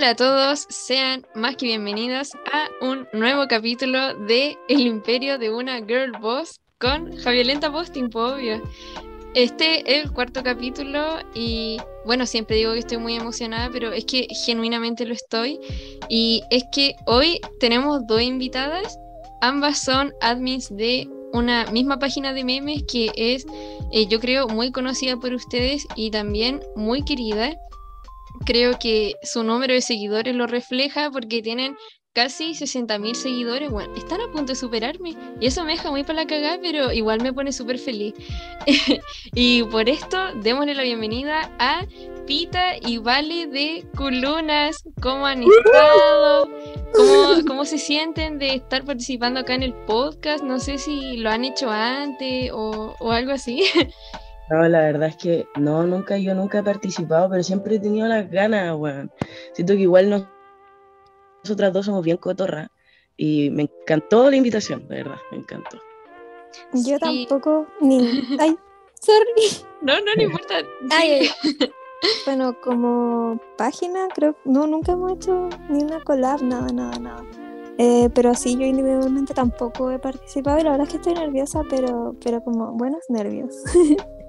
Hola a todos, sean más que bienvenidos a un nuevo capítulo de El Imperio de una Girl Boss con Javiolenta Posting, por obvio. Este es el cuarto capítulo y bueno, siempre digo que estoy muy emocionada, pero es que genuinamente lo estoy. Y es que hoy tenemos dos invitadas, ambas son admins de una misma página de memes que es, eh, yo creo, muy conocida por ustedes y también muy querida creo que su número de seguidores lo refleja porque tienen casi 60.000 seguidores. Bueno, están a punto de superarme y eso me deja muy para la cagada, pero igual me pone súper feliz. y por esto, démosle la bienvenida a Pita y Vale de Culunas. ¿Cómo han estado? ¿Cómo, ¿Cómo se sienten de estar participando acá en el podcast? No sé si lo han hecho antes o, o algo así. No, la verdad es que no, nunca, yo nunca he participado, pero siempre he tenido las ganas, weón. Siento que igual no, nosotras dos somos bien cotorras y me encantó la invitación, de verdad, me encantó. Yo tampoco, ni... Ay, sorry. No, no, no importa. Ay, bueno, como página, creo, no, nunca hemos hecho ni una collab, nada, nada, nada. Eh, pero sí, yo individualmente tampoco he participado y la verdad es que estoy nerviosa, pero, pero como buenos nervios.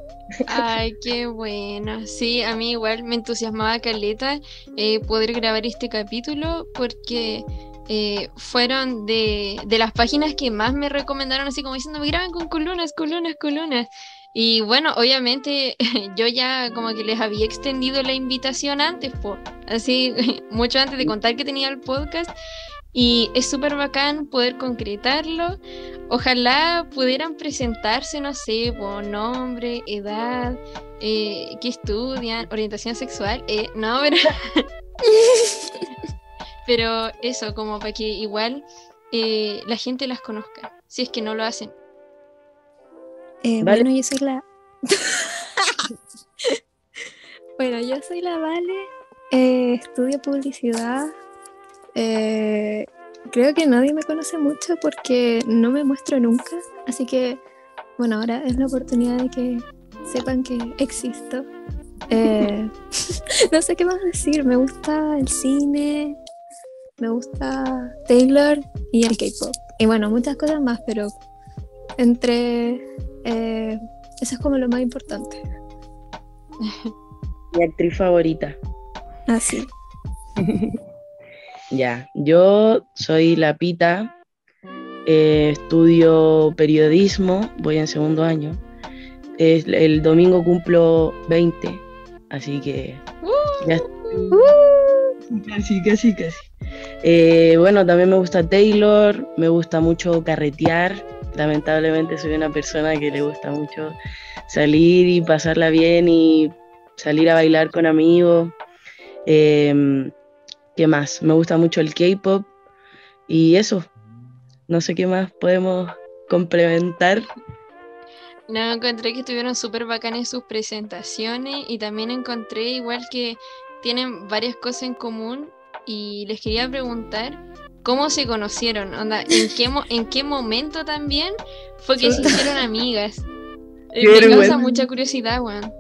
Ay, qué bueno. Sí, a mí igual me entusiasmaba Caleta eh, poder grabar este capítulo porque eh, fueron de, de, las páginas que más me recomendaron, así como diciendo, me graban con columnas, columnas, columnas. Y bueno, obviamente yo ya como que les había extendido la invitación antes, pues, así mucho antes de contar que tenía el podcast. Y es súper bacán poder concretarlo. Ojalá pudieran presentarse, no sé, por nombre, edad, eh, qué estudian, orientación sexual. Eh, no, pero... pero eso, como para que igual eh, la gente las conozca, si es que no lo hacen. Bueno, yo soy la... bueno, yo soy la Vale, estudio publicidad eh, creo que nadie me conoce mucho porque no me muestro nunca, así que bueno, ahora es la oportunidad de que sepan que existo. Eh, no sé qué más decir, me gusta el cine, me gusta Taylor y el K-Pop. Y bueno, muchas cosas más, pero entre... Eh, eso es como lo más importante. Mi actriz favorita. Ah, sí. Ya, yo soy la Pita, eh, estudio periodismo, voy en segundo año. Es, el domingo cumplo 20, así que ya uh, casi, casi, casi. Eh, bueno, también me gusta Taylor, me gusta mucho carretear. Lamentablemente soy una persona que le gusta mucho salir y pasarla bien y salir a bailar con amigos. Eh, ¿Qué más? Me gusta mucho el K-pop y eso. No sé qué más podemos complementar. No, encontré que estuvieron súper bacanas sus presentaciones y también encontré igual que tienen varias cosas en común y les quería preguntar cómo se conocieron, onda, en qué, en qué momento también fue que se hicieron amigas. Me causa mucha curiosidad, weón.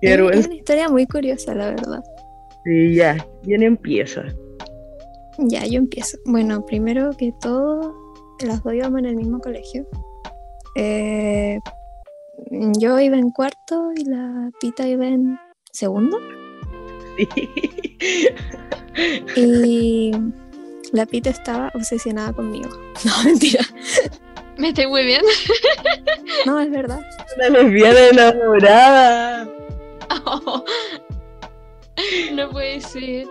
Es una historia muy curiosa, la verdad. Sí, ya, ¿quién empieza? Ya, yo empiezo. Bueno, primero que todo, las dos íbamos en el mismo colegio. Eh, yo iba en cuarto y la Pita iba en segundo. Sí. Y la Pita estaba obsesionada conmigo. No, mentira. Me estoy muy bien. No, es verdad. Una lesbiana enamorada. Oh, no puede ser.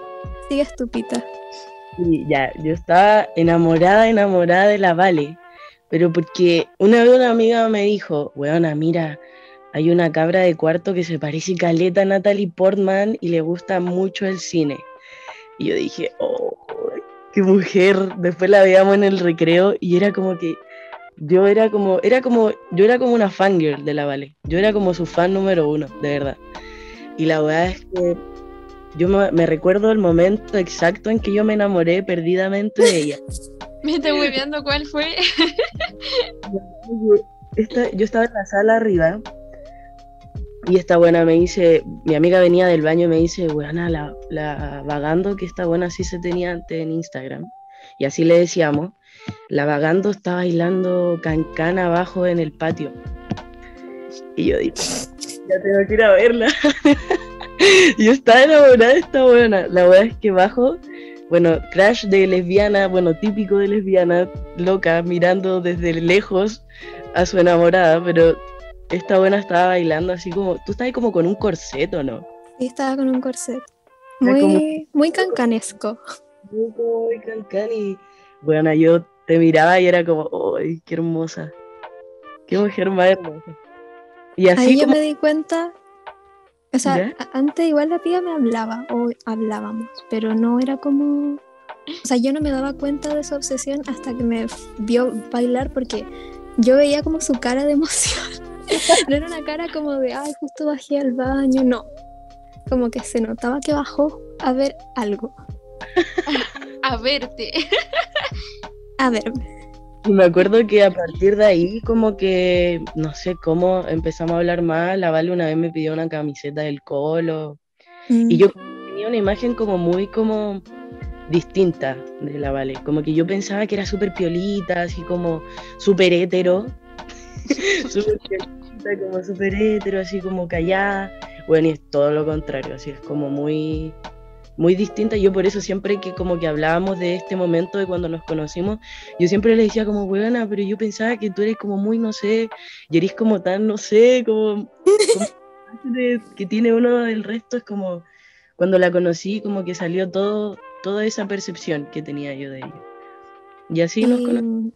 Sigue estupita. Sí, ya, yo estaba enamorada, enamorada de la Vale, pero porque una vez una amiga me dijo, weona, mira, hay una cabra de cuarto que se parece caleta a Natalie Portman y le gusta mucho el cine. Y yo dije, oh, qué mujer. Después la veíamos en el recreo y era como que yo era como, era como, yo era como una fangirl de la Vale. Yo era como su fan número uno, de verdad. Y la verdad es que yo me, recuerdo el momento exacto en que yo me enamoré perdidamente de ella. me estoy viendo cuál fue. yo estaba en la sala arriba Y esta buena me dice, mi amiga venía del baño y me dice, buena, la, la vagando, que esta buena sí se tenía antes en Instagram. Y así le decíamos, la vagando está bailando cancán abajo en el patio. Y yo dije, ya tengo que ir a verla. y está enamorada esta buena. La verdad es que bajo, bueno, crash de lesbiana, bueno, típico de lesbiana, loca, mirando desde lejos a su enamorada, pero esta buena estaba bailando así como, tú estabas como con un corset, ¿o no? Sí, estaba con un corset. Muy, muy cancanesco. Muy, muy cancán y, bueno, yo te miraba y era como, ¡ay, qué hermosa! ¡Qué mujer más hermosa! Y así Ahí yo me di cuenta, o sea, antes igual la tía me hablaba, o hablábamos, pero no era como... O sea, yo no me daba cuenta de su obsesión hasta que me vio bailar porque yo veía como su cara de emoción. no era una cara como de, ay, justo bajé al baño, no. Como que se notaba que bajó a ver algo. a verte. a verme. Y me acuerdo que a partir de ahí, como que, no sé cómo, empezamos a hablar más. La Vale una vez me pidió una camiseta del Colo. Y yo mm. tenía una imagen como muy como distinta de la Vale. Como que yo pensaba que era súper piolita, así como súper hétero. súper como súper hétero, así como callada. Bueno, y es todo lo contrario, así es como muy, muy distinta. Yo por eso siempre que como que hablábamos de este momento de cuando nos conocimos, yo siempre le decía como, buena, pero yo pensaba que tú eres como muy, no sé, y eres como tan, no sé, como, que tiene uno del resto, es como cuando la conocí, como que salió todo, toda esa percepción que tenía yo de ella. Y así nos conocimos.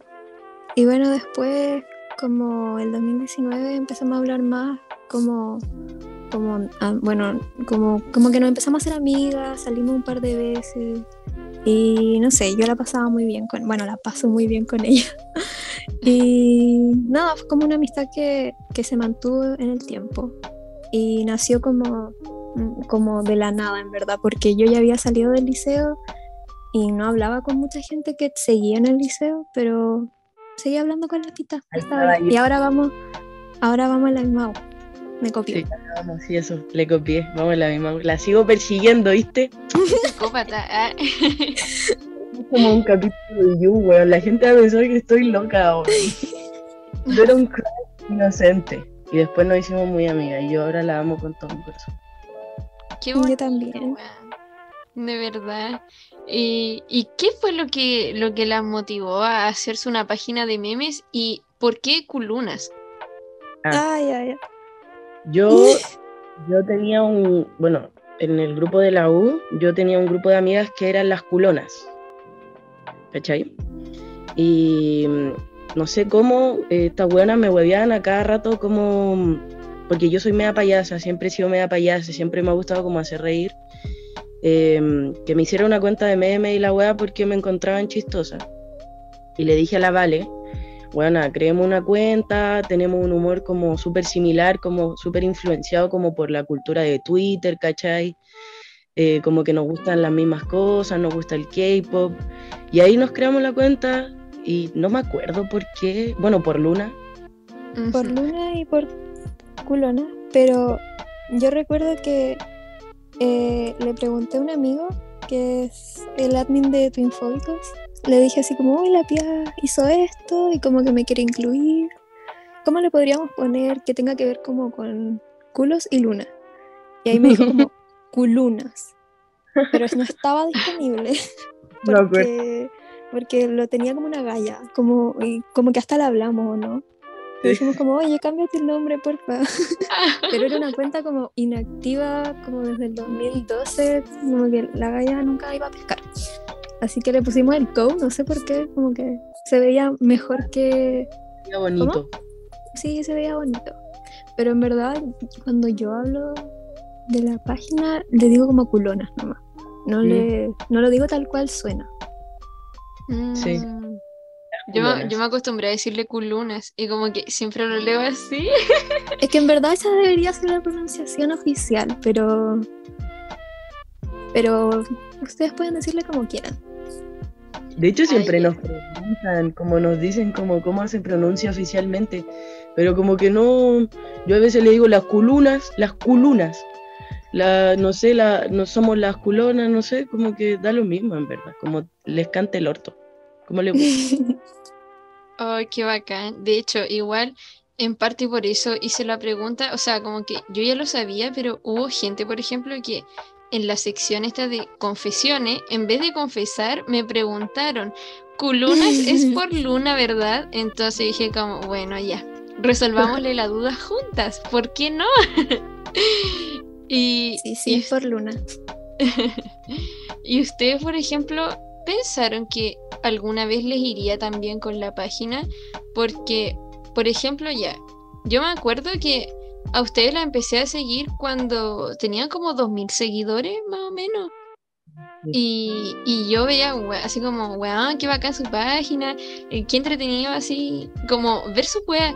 Y bueno, después como el 2019 empezamos a hablar más, como, como ah, bueno, como, como que nos empezamos a ser amigas, salimos un par de veces y no sé, yo la pasaba muy bien con, bueno, la paso muy bien con ella. y nada, fue como una amistad que, que se mantuvo en el tiempo y nació como, como de la nada, en verdad, porque yo ya había salido del liceo y no hablaba con mucha gente que seguía en el liceo, pero seguí hablando con la tita. Y ahora vamos, ahora vamos a la misma Me copió. Sí, vamos, sí, eso, le copié. Vamos a la misma La sigo persiguiendo, ¿viste? Psicópata. Ah. como un capítulo de You, weón. La gente va a pensar que estoy loca ahora. Yo era un inocente. Y después nos hicimos muy amigas. Y yo ahora la amo con todo mi corazón. Qué bonito, yo también. De verdad. ¿Y qué fue lo que, lo que la motivó a hacerse una página de memes y por qué culunas? Ah, ay, ay, Yo, yo tenía un, bueno, en el grupo de la U, yo tenía un grupo de amigas que eran las culonas. ¿Cachai? Y no sé cómo estas buenas me huevían a cada rato como, porque yo soy media payasa, siempre he sido media payasa, siempre me ha gustado como hacer reír. Em, que me hiciera una cuenta de meme y la wea porque me encontraban chistosa. Y le dije a la Vale, bueno, creemos una cuenta, tenemos un humor como súper similar, como súper influenciado como por la cultura de Twitter, ¿cachai? Eh, como que nos gustan las mismas cosas, nos gusta el K-pop. Y ahí nos creamos la cuenta y no me acuerdo por qué, bueno, por Luna. Por Luna y por Culona, pero yo recuerdo que eh, le pregunté a un amigo que es el admin de Twinfóbicos. Le dije así como, uy, la pía hizo esto y como que me quiere incluir. ¿Cómo le podríamos poner que tenga que ver como con culos y luna? Y ahí me dijo como culunas. Pero no estaba disponible. porque, porque lo tenía como una galla. Como, como que hasta le hablamos, ¿no? Y dijimos como, oye, cámbiate el nombre, porfa. Pero era una cuenta como inactiva, como desde el 2012, como que la galla nunca iba a pescar. Así que le pusimos el co, no sé por qué, como que se veía mejor que... Se veía bonito. Sí, se veía bonito. Pero en verdad, cuando yo hablo de la página, le digo como culona nomás. No, mm. le, no lo digo tal cual suena. Sí. Mm. Yo, yo, me acostumbré a decirle culunas y como que siempre lo leo así. Es que en verdad esa debería ser la pronunciación oficial, pero. Pero ustedes pueden decirle como quieran. De hecho, siempre nos preguntan, como nos dicen, como cómo se pronuncia oficialmente. pero como que no, yo a veces le digo las culunas, las culunas, la, no sé, la, no somos las culonas, no sé, como que da lo mismo en verdad, como les canta el orto, como le gusta. Ay, qué bacán. De hecho, igual, en parte por eso hice la pregunta, o sea, como que yo ya lo sabía, pero hubo gente, por ejemplo, que en la sección esta de confesiones, en vez de confesar, me preguntaron, ¿culunas es por luna, verdad? Entonces dije como, bueno, ya, resolvámosle la duda juntas, ¿por qué no? y, sí, sí, es por luna. y ustedes, por ejemplo, pensaron que alguna vez les iría también con la página, porque, por ejemplo, ya, yo me acuerdo que a ustedes la empecé a seguir cuando tenían como 2.000 seguidores, más o menos. Y, y, yo veía así como, weón, qué bacán su página, eh, qué entretenido así, como ver su weá.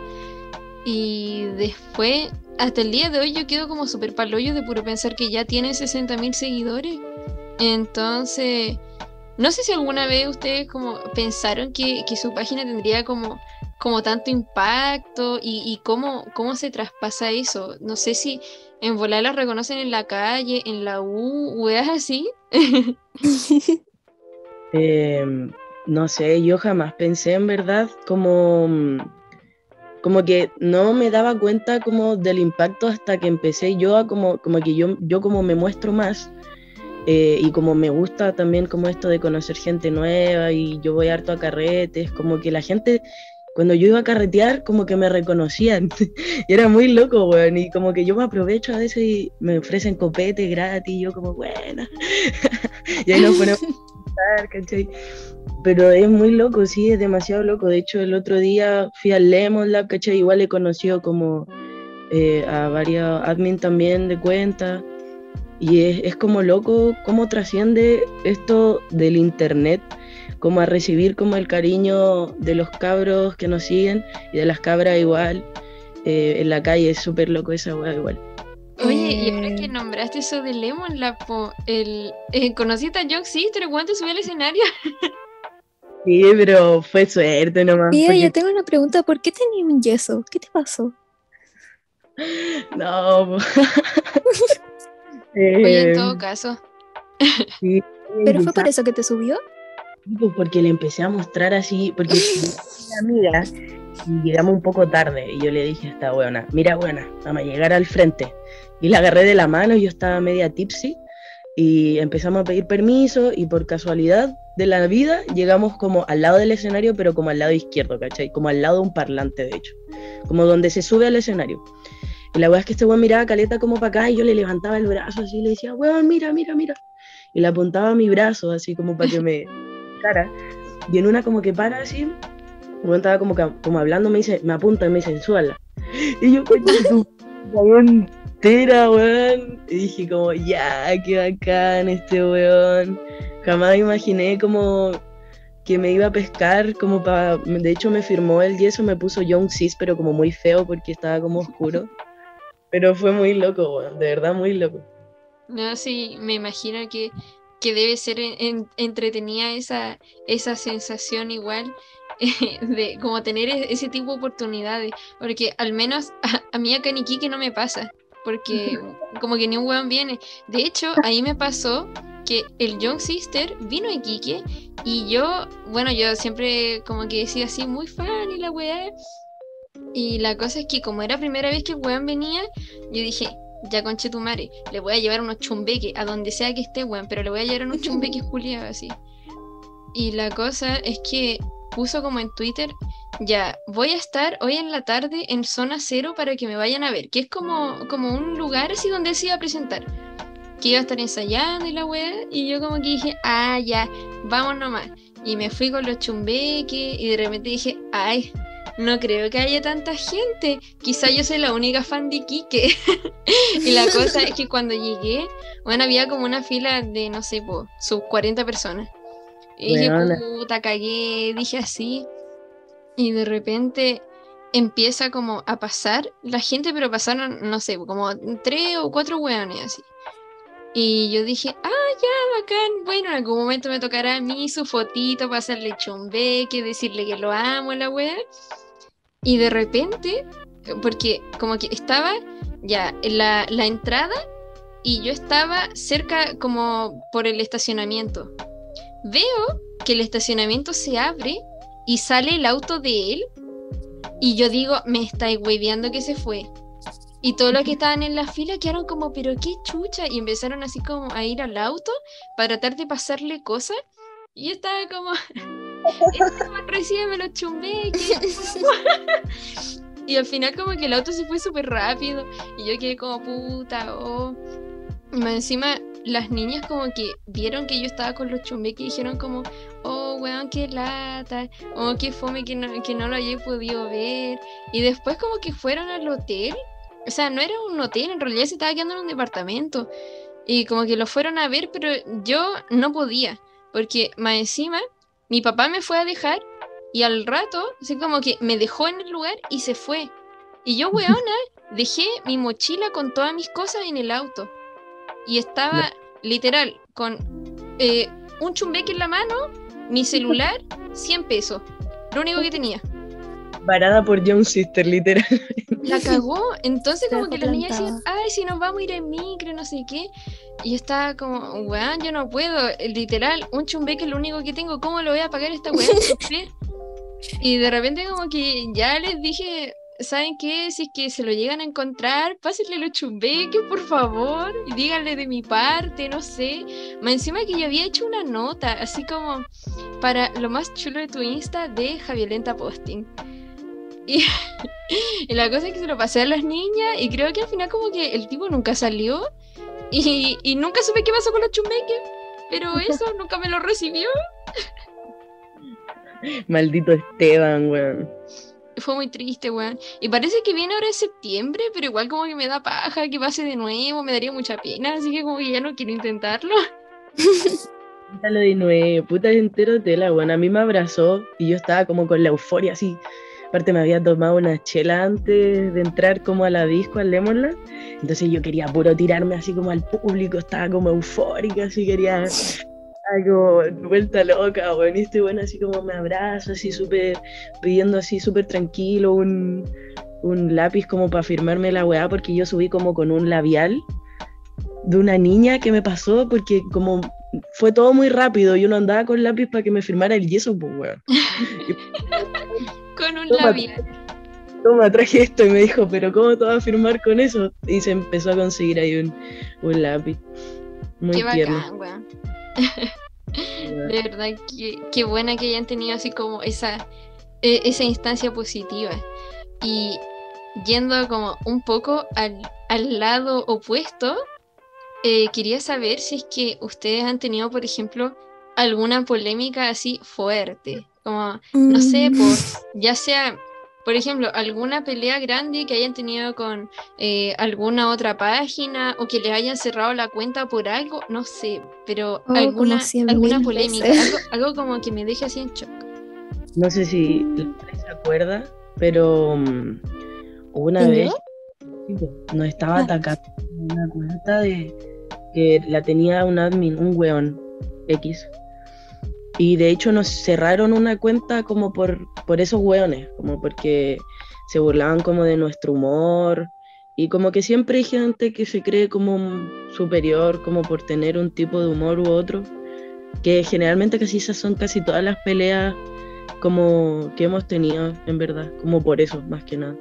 Y después, hasta el día de hoy, yo quedo como súper paloyo de puro pensar que ya tiene 60.000 seguidores. Entonces, no sé si alguna vez ustedes como pensaron que, que su página tendría como, como tanto impacto y, y, cómo, cómo se traspasa eso. No sé si en volar las reconocen en la calle, en la U, weas así. eh, no sé, yo jamás pensé en verdad como como que no me daba cuenta como del impacto hasta que empecé yo a como, como que yo, yo como me muestro más eh, y como me gusta también como esto de conocer gente nueva y yo voy harto a carretes, como que la gente cuando yo iba a carretear como que me reconocían y era muy loco, weón, y como que yo me aprovecho a veces y me ofrecen copete gratis y yo como, buena, y ahí nos ponemos a ¿cachai? pero es muy loco, sí, es demasiado loco. De hecho, el otro día fui al Lemon Lab, ¿cachai? Igual he conocido como eh, a varios admin también de cuenta. Y es, es, como loco cómo trasciende esto del internet, como a recibir como el cariño de los cabros que nos siguen y de las cabras igual. Eh, en la calle es súper loco esa weá igual. Oye, y ahora que nombraste eso de Lemon el, eh, ¿conociste a John Sister? ¿Cuánto subió al escenario? Sí, pero fue suerte nomás. Mira, yo tengo una pregunta, ¿por qué tenías un yeso? ¿Qué te pasó? No. Oye, en todo caso. sí, ¿Pero fue por eso que te subió? Porque le empecé a mostrar así, porque una amiga y llegamos un poco tarde y yo le dije a esta buena, mira buena, vamos a llegar al frente. Y la agarré de la mano, yo estaba media tipsy y empezamos a pedir permiso y por casualidad de la vida llegamos como al lado del escenario, pero como al lado izquierdo, ¿cachai? Como al lado de un parlante, de hecho, como donde se sube al escenario. Y la weá es que este weón miraba caleta como para acá y yo le levantaba el brazo así y le decía, weón, mira, mira, mira. Y le apuntaba a mi brazo así como para que me cara. Y en una como que para así, weón estaba como, como hablando, me dice, me apunta y me dice, súbala. Y yo, coño, tu entera, weón. Y dije como, ya, qué bacán este weón. Jamás imaginé como que me iba a pescar, como para... De hecho me firmó el yeso, me puso Young Sis, pero como muy feo porque estaba como oscuro. Pero fue muy loco, weón, de verdad muy loco. No, sí, me imagino que, que debe ser en, entretenida esa, esa sensación igual de como tener e, ese tipo de oportunidades, porque al menos a, a mí acá en Iquique no me pasa, porque como que ni un weón viene. De hecho, ahí me pasó que el Young Sister vino a Iquique y yo, bueno, yo siempre como que decía así, muy fan y la weá. Y la cosa es que como era primera vez que el weón venía, yo dije, ya conche tu madre, le voy a llevar unos chumbeques a donde sea que esté, weón, pero le voy a llevar unos chumbeques juliados así. Y la cosa es que puso como en Twitter, ya, voy a estar hoy en la tarde en zona cero para que me vayan a ver, que es como, como un lugar así donde se iba a presentar, que iba a estar ensayando y la weá, y yo como que dije, ah, ya, vamos nomás. Y me fui con los chumbeques y de repente dije, ay, no creo que haya tanta gente. Quizá yo soy la única fan de Kike. y la cosa es que cuando llegué, bueno, había como una fila de, no sé, sus 40 personas. Y dije, puta, cagué, dije así. Y de repente empieza como a pasar la gente, pero pasaron, no sé, como tres o cuatro hueones así. Y yo dije, ah, ya, bacán. Bueno, en algún momento me tocará a mí su fotito para hacerle chumbeque, decirle que lo amo, la wea. Y de repente porque como que estaba ya en la, la entrada y yo estaba cerca como por el estacionamiento. Veo que el estacionamiento se abre y sale el auto de él y yo digo, me estáis hueveando que se fue. Y todos los que estaban en la fila quedaron como, pero qué chucha. Y empezaron así como a ir al auto para tratar de pasarle cosas. Y estaba como, recibe me lo chumbé. y al final como que el auto se fue súper rápido. Y yo quedé como, puta, oh. Más encima las niñas como que vieron que yo estaba con los chumbés y dijeron como, oh, weón, qué lata, oh, qué fome que no, que no lo haya podido ver. Y después como que fueron al hotel o sea, no era un hotel, en realidad se estaba quedando en un departamento. Y como que lo fueron a ver, pero yo no podía. Porque más encima, mi papá me fue a dejar y al rato, así como que me dejó en el lugar y se fue. Y yo, weona, dejé mi mochila con todas mis cosas en el auto. Y estaba literal con eh, un chumbeque en la mano, mi celular, 100 pesos. Lo único que tenía. Parada por John Sister, literal. La cagó. Entonces, como que las niñas decían, ay, si nos vamos a ir en micro, no sé qué. Y estaba como, weón, yo no puedo. Literal, un chumbeque es lo único que tengo. ¿Cómo lo voy a pagar esta weón? y de repente, como que ya les dije, ¿saben qué? Si es que se lo llegan a encontrar, pásenle los chumbeques, por favor, y díganle de mi parte, no sé. Más encima que yo había hecho una nota, así como para lo más chulo de tu Insta de Javiolenta Posting. Y, la cosa es que se lo pasé a las niñas y creo que al final como que el tipo nunca salió y, y nunca supe qué pasó con los chumbeques, pero eso nunca me lo recibió. Maldito Esteban, weón. Fue muy triste, weón. Y parece que viene ahora en septiembre, pero igual como que me da paja que pase de nuevo, me daría mucha pena, así que como que ya no quiero intentarlo. De nuevo, puta entero tela, weón. A mí me abrazó y yo estaba como con la euforia así Aparte me había tomado una chela antes de entrar como a la disco, al Lemonland. Entonces yo quería puro tirarme así como al público, estaba como eufórica, así quería como vuelta loca, bueno, y este bueno así como me abraza, así súper, pidiendo así súper tranquilo un, un lápiz como para firmarme la weá, porque yo subí como con un labial de una niña que me pasó, porque como fue todo muy rápido, yo no andaba con lápiz para que me firmara el yeso, pues weón. con un labial. Toma, traje esto y me dijo, pero ¿cómo te vas a firmar con eso? Y se empezó a conseguir ahí un, un lápiz. Muy qué bacán, weón. De verdad, qué, qué, buena que hayan tenido así como esa, e, esa instancia positiva. Y yendo como un poco al, al lado opuesto, eh, quería saber si es que ustedes han tenido, por ejemplo, alguna polémica así fuerte. Como, no sé, mm. pues, ya sea, por ejemplo, alguna pelea grande que hayan tenido con eh, alguna otra página o que les hayan cerrado la cuenta por algo, no sé, pero oh, alguna, alguna polémica, algo, como que me deje así en shock. No sé si se acuerda, pero um, una vez nos estaba ah. atacando una cuenta de que la tenía un admin, un weón X. Y de hecho nos cerraron una cuenta como por, por esos hueones, como porque se burlaban como de nuestro humor. Y como que siempre hay gente que se cree como superior, como por tener un tipo de humor u otro. Que generalmente casi esas son casi todas las peleas como que hemos tenido, en verdad, como por eso, más que nada.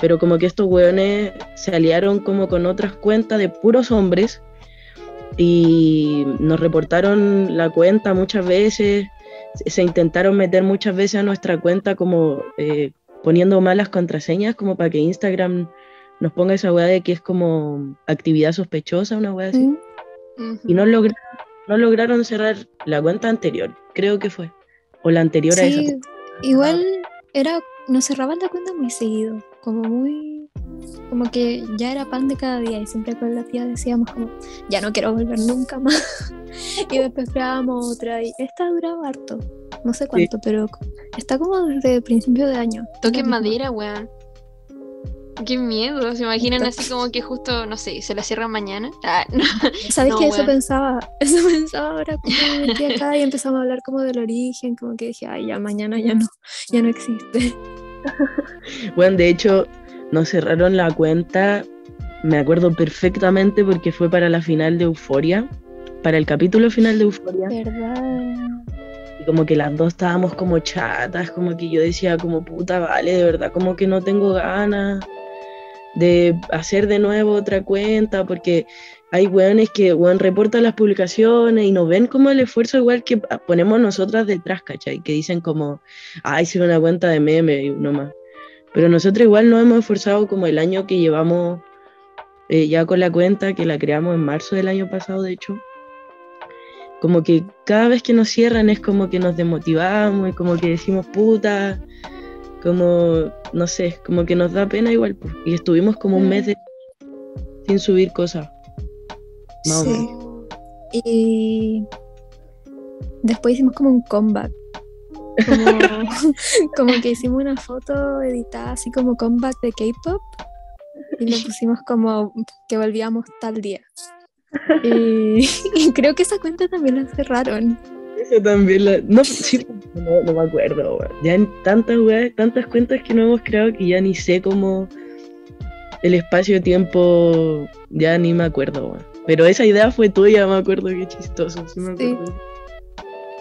Pero como que estos hueones se aliaron como con otras cuentas de puros hombres y nos reportaron la cuenta muchas veces, se intentaron meter muchas veces a nuestra cuenta como eh, poniendo malas contraseñas como para que Instagram nos ponga esa weá de que es como actividad sospechosa, una weá así. Y no lograron, no lograron cerrar la cuenta anterior, creo que fue. O la anterior a esa. Igual era, nos cerraban la cuenta muy seguido, como muy como que ya era pan de cada día y siempre con la tía decíamos como, ya no quiero volver nunca más. y después creábamos otra y esta duraba harto, no sé cuánto, pero está como desde principio de año. Toque madera, weón. Qué miedo, se imaginan así como que justo, no sé, se la cierran mañana. Ah, ¿Sabes qué? Eso pensaba, eso pensaba ahora como me metí acá y empezamos a hablar como del origen, como que dije, ay, ya mañana ya no, ya no existe. bueno, de hecho, nos cerraron la cuenta, me acuerdo perfectamente porque fue para la final de Euforia, para el capítulo final de Euforia. ¿Verdad? Y como que las dos estábamos como chatas, como que yo decía como puta, vale, de verdad, como que no tengo ganas de hacer de nuevo otra cuenta, porque hay weones que weón, reportan las publicaciones y nos ven como el esfuerzo igual que ponemos nosotras detrás, ¿cachai? Que dicen como, ay, si una cuenta de meme y uno más. Pero nosotros igual nos hemos esforzado como el año que llevamos eh, ya con la cuenta, que la creamos en marzo del año pasado, de hecho. Como que cada vez que nos cierran es como que nos desmotivamos, es como que decimos puta, como, no sé, como que nos da pena igual. Y estuvimos como un mes de- sin subir cosas. Más o Sí. menos. Y después hicimos como un comeback. Como, como que hicimos una foto editada así como comeback de K-pop y le pusimos como que volvíamos tal día. Y, y creo que esa cuenta también la cerraron. Eso también la... No, sí, no, no me acuerdo. Ya en tantas weas, tantas cuentas que no hemos creado que ya ni sé cómo el espacio-tiempo, ya ni me acuerdo. Pero esa idea fue tuya, me acuerdo, qué chistoso, sí me Sí.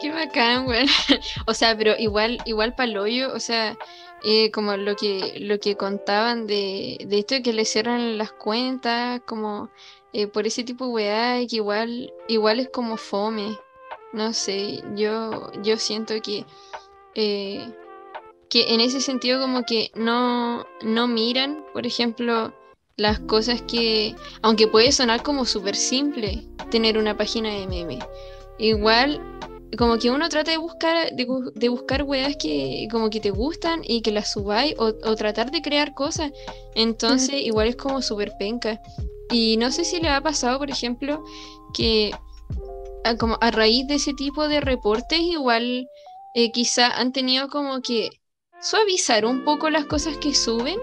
Qué bacán, weón. O sea, pero igual, igual paloyo, o sea, eh, como lo que, lo que contaban de, de esto de que le cierran las cuentas, como eh, por ese tipo de weá, que igual, igual es como fome. No sé, yo, yo siento que, eh, que en ese sentido como que no, no miran, por ejemplo, las cosas que, aunque puede sonar como súper simple tener una página de meme, igual como que uno trata de buscar, de, bu- de buscar weas que como que te gustan y que las subáis o, o tratar de crear cosas. Entonces, igual es como súper penca. Y no sé si le ha pasado, por ejemplo, que a, como a raíz de ese tipo de reportes, igual eh, quizá han tenido como que suavizar un poco las cosas que suben.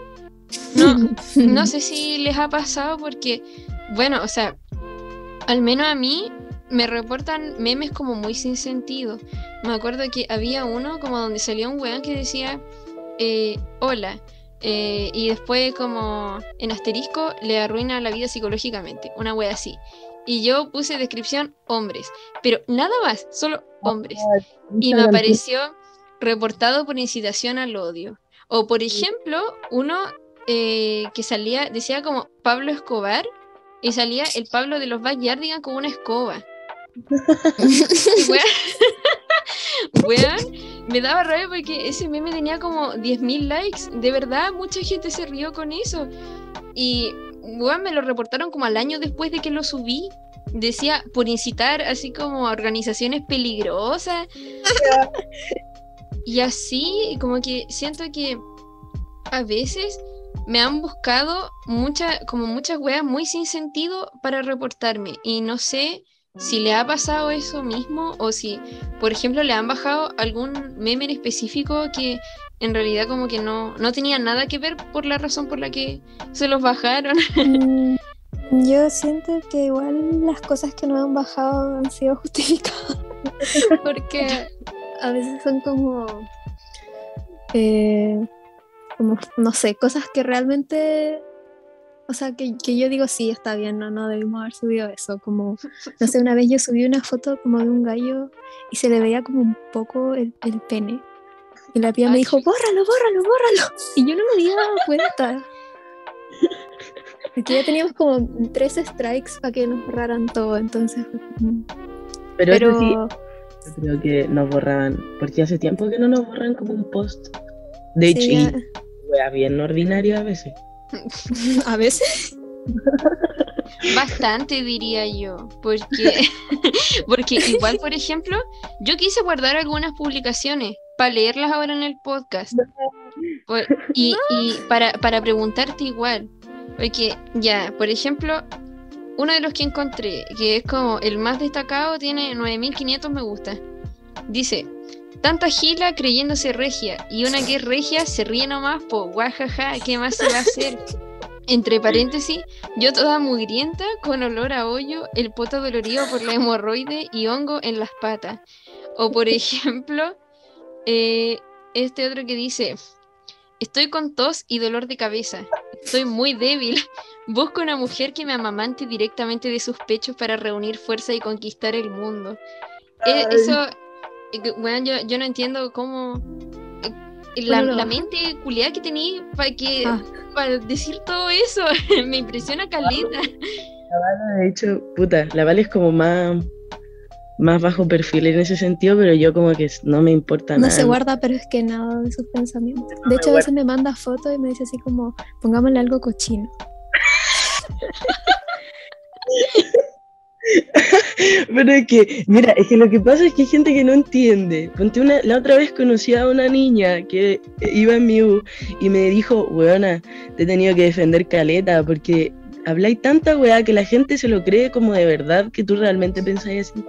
No, no sé si les ha pasado porque, bueno, o sea, al menos a mí me reportan memes como muy sin sentido. Me acuerdo que había uno como donde salía un weón que decía, eh, hola, eh, y después como en asterisco le arruina la vida psicológicamente, una wea así. Y yo puse descripción hombres, pero nada más, solo hombres. Y me apareció reportado por incitación al odio. O por ejemplo, uno eh, que salía, decía como Pablo Escobar, y salía el Pablo de los Backyardigans con una escoba. Weón, weón, me daba rabia porque ese meme tenía como 10.000 likes. De verdad, mucha gente se rió con eso. Y, weón, me lo reportaron como al año después de que lo subí. Decía, por incitar así como a organizaciones peligrosas. y así, como que siento que a veces me han buscado mucha, como muchas weas muy sin sentido para reportarme. Y no sé si le ha pasado eso mismo o si, por ejemplo, le han bajado algún meme en específico que en realidad como que no, no tenía nada que ver por la razón por la que se los bajaron. Mm, Yo siento que igual las cosas que nos han bajado han sido justificadas. Porque a veces son como. eh, como, no sé, cosas que realmente. O sea, que, que yo digo, sí, está bien, no, no debimos haber subido eso. Como, no sé, una vez yo subí una foto como de un gallo y se le veía como un poco el, el pene. Y la tía me dijo, bórralo, bórralo, bórralo. Y yo no me había dado cuenta. Porque ya teníamos como tres strikes para que nos borraran todo, entonces. Pero, sí, yo creo que nos borraban, porque hace tiempo que no nos borran como un post. De hecho, sí, y a, wea bien ordinaria a veces. a veces. Bastante diría yo, porque, porque igual, por ejemplo, yo quise guardar algunas publicaciones para leerlas ahora en el podcast. Por- y y para, para preguntarte igual, porque ya, por ejemplo, uno de los que encontré, que es como el más destacado, tiene 9500 me gusta. Dice, tanta gila creyéndose regia, y una que es regia se ríe nomás, po, guajaja, ¿qué más se va a hacer? Entre paréntesis, yo toda mugrienta, con olor a hoyo, el poto dolorido por la hemorroide y hongo en las patas. O por ejemplo, eh, este otro que dice, estoy con tos y dolor de cabeza. Soy muy débil. Busco una mujer que me amamante directamente de sus pechos para reunir fuerza y conquistar el mundo. Eh, eso, bueno, yo, yo no entiendo cómo la, la mente culiada que tenía para que ah. para decir todo eso. me impresiona Calita. La Vale, de hecho, puta, la Vale es como más más bajo perfil en ese sentido, pero yo como que no me importa no nada. No se guarda, pero es que nada de sus pensamientos. de hecho, a veces me manda fotos y me dice así como, pongámosle algo cochino. Pero es que, mira, es que lo que pasa es que hay gente que no entiende. Ponte una, la otra vez conocí a una niña que iba en mi U y me dijo, weona, te he tenido que defender caleta porque habláis tanta weá que la gente se lo cree como de verdad que tú realmente pensáis así.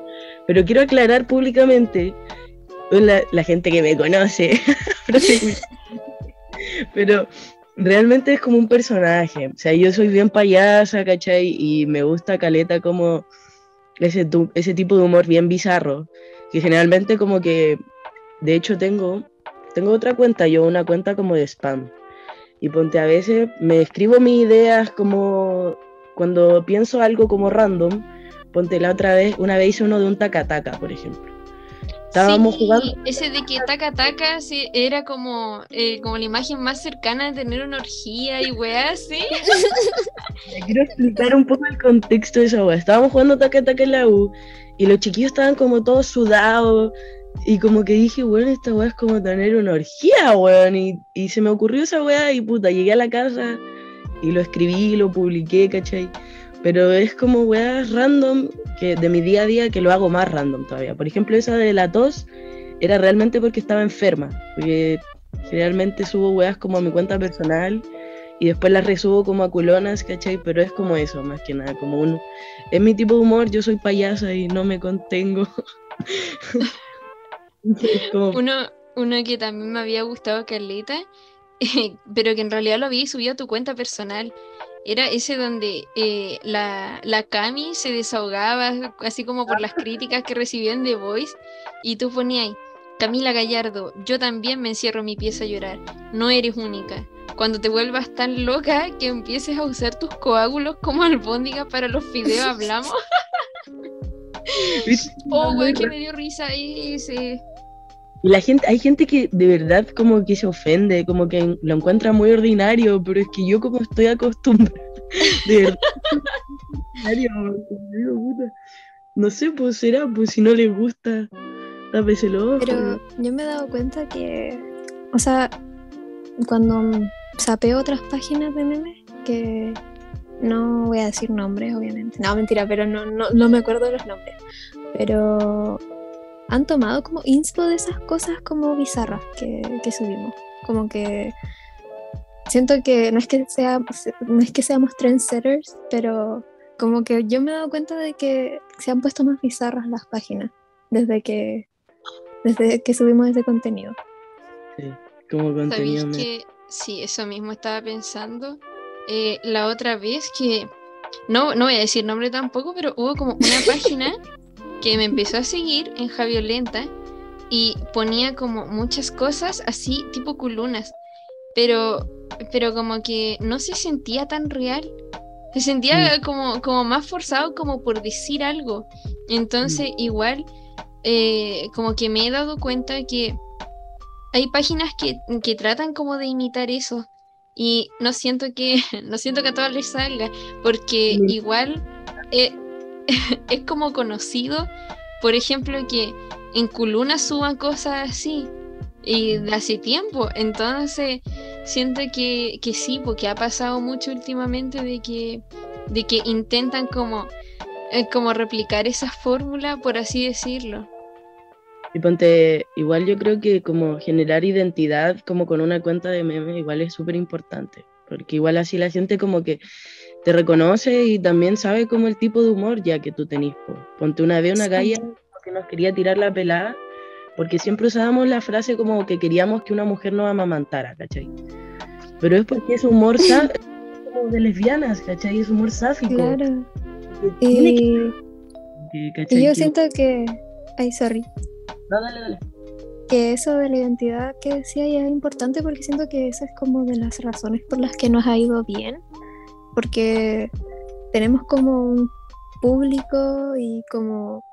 Pero quiero aclarar públicamente, la, la gente que me conoce, pero realmente es como un personaje. O sea, yo soy bien payasa, ¿cachai? Y me gusta Caleta como ese, ese tipo de humor bien bizarro, que generalmente como que, de hecho tengo, tengo otra cuenta, yo una cuenta como de spam. Y ponte a veces me escribo mis ideas como cuando pienso algo como random, ponte la otra vez, una vez hice uno de un taca-taca, por ejemplo. Estábamos jugando. Ese de que taca taca sí, era como, eh, como la imagen más cercana de tener una orgía y weá, ¿sí? quiero explicar un poco el contexto de esa weá. Estábamos jugando taca taca en la U y los chiquillos estaban como todos sudados. Y como que dije, bueno, esta weá es como tener una orgía, weón. Y, y se me ocurrió esa weá y puta, llegué a la casa y lo escribí, lo publiqué, ¿cachai? Pero es como weas random que de mi día a día que lo hago más random todavía. Por ejemplo, esa de la tos era realmente porque estaba enferma. Porque generalmente subo weas como a mi cuenta personal y después las resubo como a culonas, ¿cachai? Pero es como eso, más que nada, como uno. Es mi tipo de humor, yo soy payasa y no me contengo. uno, uno que también me había gustado, Carlita, pero que en realidad lo había subido a tu cuenta personal era ese donde eh, la, la Cami se desahogaba, así como por las críticas que recibían de Voice, y tú ponías Camila Gallardo, yo también me encierro en mi pieza a llorar, no eres única. Cuando te vuelvas tan loca que empieces a usar tus coágulos como albóndiga para los videos hablamos. oh, güey, que me dio risa ese. Y la gente, hay gente que de verdad como que se ofende, como que lo encuentra muy ordinario, pero es que yo como estoy acostumbrada, de verdad, no sé, pues será, pues si no les gusta, tápeselo. Pero yo me he dado cuenta que, o sea, cuando sapeo otras páginas de memes, que no voy a decir nombres, obviamente. No, mentira, pero no, no, no me acuerdo de los nombres. Pero han tomado como inspo de esas cosas como bizarras que, subimos. Como que siento que no es que sea no es que seamos trendsetters, pero como que yo me he dado cuenta de que se han puesto más bizarras las páginas desde que desde que subimos ese contenido. Sí, como contenido. que sí, eso mismo estaba pensando eh, la otra vez que no no voy a decir nombre tampoco, pero hubo como una página que me empezó a seguir en Javiolenta y ponía como muchas cosas así, tipo culunas, pero, pero como que no se sentía tan real. Se sentía mm. como, como más forzado como por decir algo. Entonces, mm. igual, eh, como que me he dado cuenta que hay páginas que, que, tratan como de imitar eso. Y no siento que, no siento que a todas les salga, porque igual eh, es como conocido, por ejemplo, que en Culuna suban cosas así y de hace tiempo. Entonces, siento que, que sí, porque ha pasado mucho últimamente de que, de que intentan como, eh, como replicar esa fórmula, por así decirlo. Y ponte, igual yo creo que como generar identidad como con una cuenta de memes igual es súper importante, porque igual así la gente como que te reconoce y también sabe como el tipo de humor ya que tú tenés. Ponte una vez una galla que nos quería tirar la pelada, porque siempre usábamos la frase como que queríamos que una mujer nos amamantara, ¿cachai? Pero es porque es humor como de lesbianas, ¿cachai? Es humor sáfico. Claro. Y, yo siento que... Ay, sorry. No, dale, dale. que eso de la identidad que decía ya es importante porque siento que esa es como de las razones por las que nos ha ido bien, porque tenemos como un público y como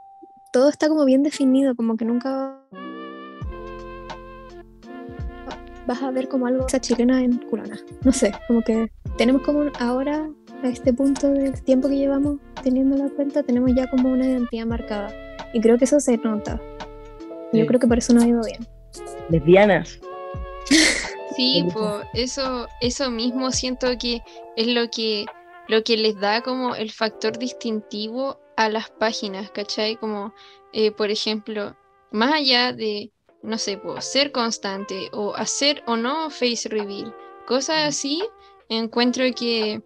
todo está como bien definido, como que nunca vas a ver como algo esa chilena en culona. No sé, como que tenemos como ahora a este punto del tiempo que llevamos teniendo la cuenta, tenemos ya como una identidad marcada. Y creo que eso se nota. Yo creo que por eso nos ha ido bien. Lesbianas. Sí, pues eso, eso mismo siento que es lo que, lo que les da como el factor distintivo a las páginas, ¿cachai? Como, eh, por ejemplo, más allá de, no sé, pues, ser constante o hacer o no face reveal, cosas así, encuentro que,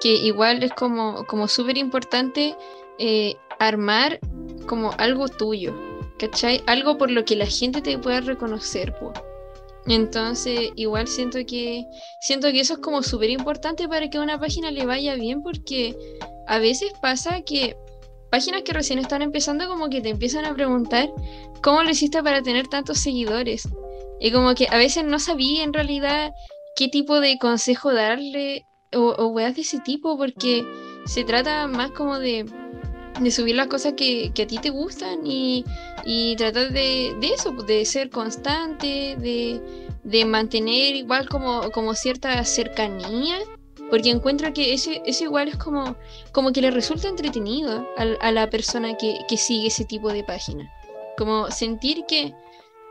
que igual es como, como súper importante eh, armar como algo tuyo, ¿cachai? Algo por lo que la gente te pueda reconocer, pues. Entonces, igual siento que siento que eso es como súper importante para que a una página le vaya bien porque a veces pasa que páginas que recién están empezando como que te empiezan a preguntar cómo lo hiciste para tener tantos seguidores. Y como que a veces no sabía en realidad qué tipo de consejo darle o, o weas de ese tipo porque se trata más como de de subir las cosas que, a ti te gustan y, tratar de, eso, pues, de ser constante, de, mantener igual como, como cierta cercanía, porque encuentro que eso, eso igual es como, como que le resulta entretenido a, la persona que, que sigue ese tipo de página. Como sentir que,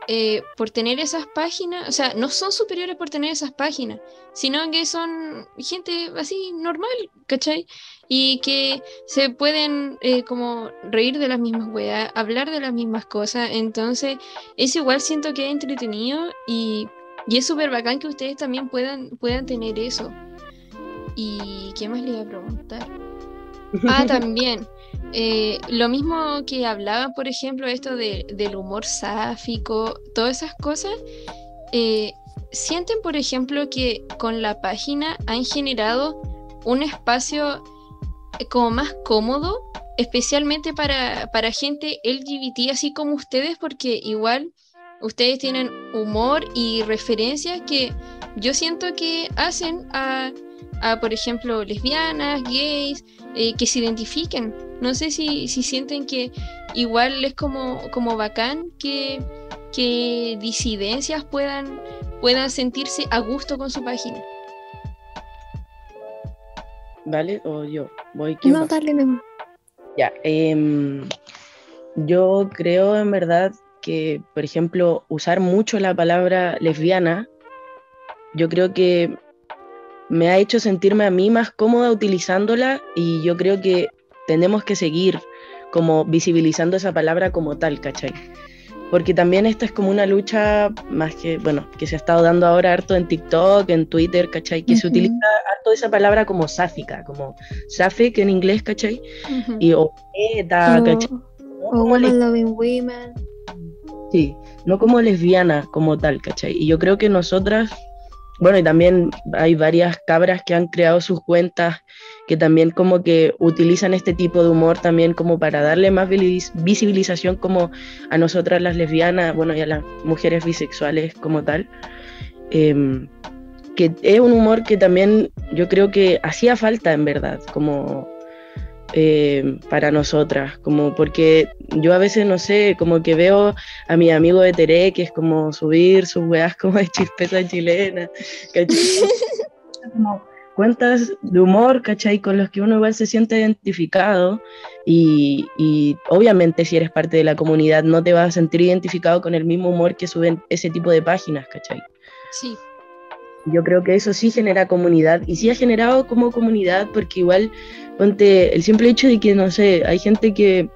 eh, por tener esas páginas, o sea, no son superiores por tener esas páginas, sino que son gente así normal, ¿cachai? Y que se pueden eh, como reír de las mismas weas, hablar de las mismas cosas, entonces es igual siento que es entretenido y, y es súper bacán que ustedes también puedan, puedan tener eso. ¿Y qué más le iba a preguntar? Ah, también. Eh, lo mismo que hablaba, por ejemplo, esto del humor sáfico, todas esas cosas, eh, sienten, por ejemplo, que con la página han generado un espacio como más cómodo, especialmente para, para gente LGBT así como ustedes, porque igual ustedes tienen humor y referencias que yo siento que hacen a, a por ejemplo, lesbianas, gays, que se identifiquen no sé si, sienten que igual es como, como bacán que, que disidencias puedan, puedan sentirse a gusto con su página. ¿Vale? O yo. Voy no, dale, no. Ya. Em, yo creo en verdad que, por ejemplo, usar mucho la palabra lesbiana, yo creo que me ha hecho sentirme a mí más cómoda utilizándola y yo creo que tenemos que seguir como visibilizando esa palabra como tal, ¿cachai? Porque también esta es como una lucha más que, bueno, que se ha estado dando ahora harto en TikTok, en Twitter, ¿cachai? Que se utiliza harto esa palabra como sáfica, como safic en inglés, ¿cachai? Y o ¿cachai? O woman loving women. Sí, no como lesbiana como tal, ¿cachai? Y yo creo que nosotras bueno, y también hay varias cabras que han creado sus cuentas que también como que utilizan este tipo de humor también como para darle más visibilización como a nosotras las lesbianas, bueno, y a las mujeres bisexuales como tal. Em, que es un humor que también yo creo que hacía falta en verdad, como eh, para nosotras, como porque yo a veces no sé, como que veo a mi amigo de Tere, que es como subir sus weas como de chispeza chilena, como cuentas de humor, ¿cachai? Con los que uno igual se siente identificado y, y, obviamente si eres parte de la comunidad no te vas a sentir identificado con el mismo humor que suben ese tipo de páginas, ¿cachai? Sí. Yo creo que eso sí genera comunidad y sí ha generado como comunidad porque igual ponte el simple hecho de que, no sé, hay gente que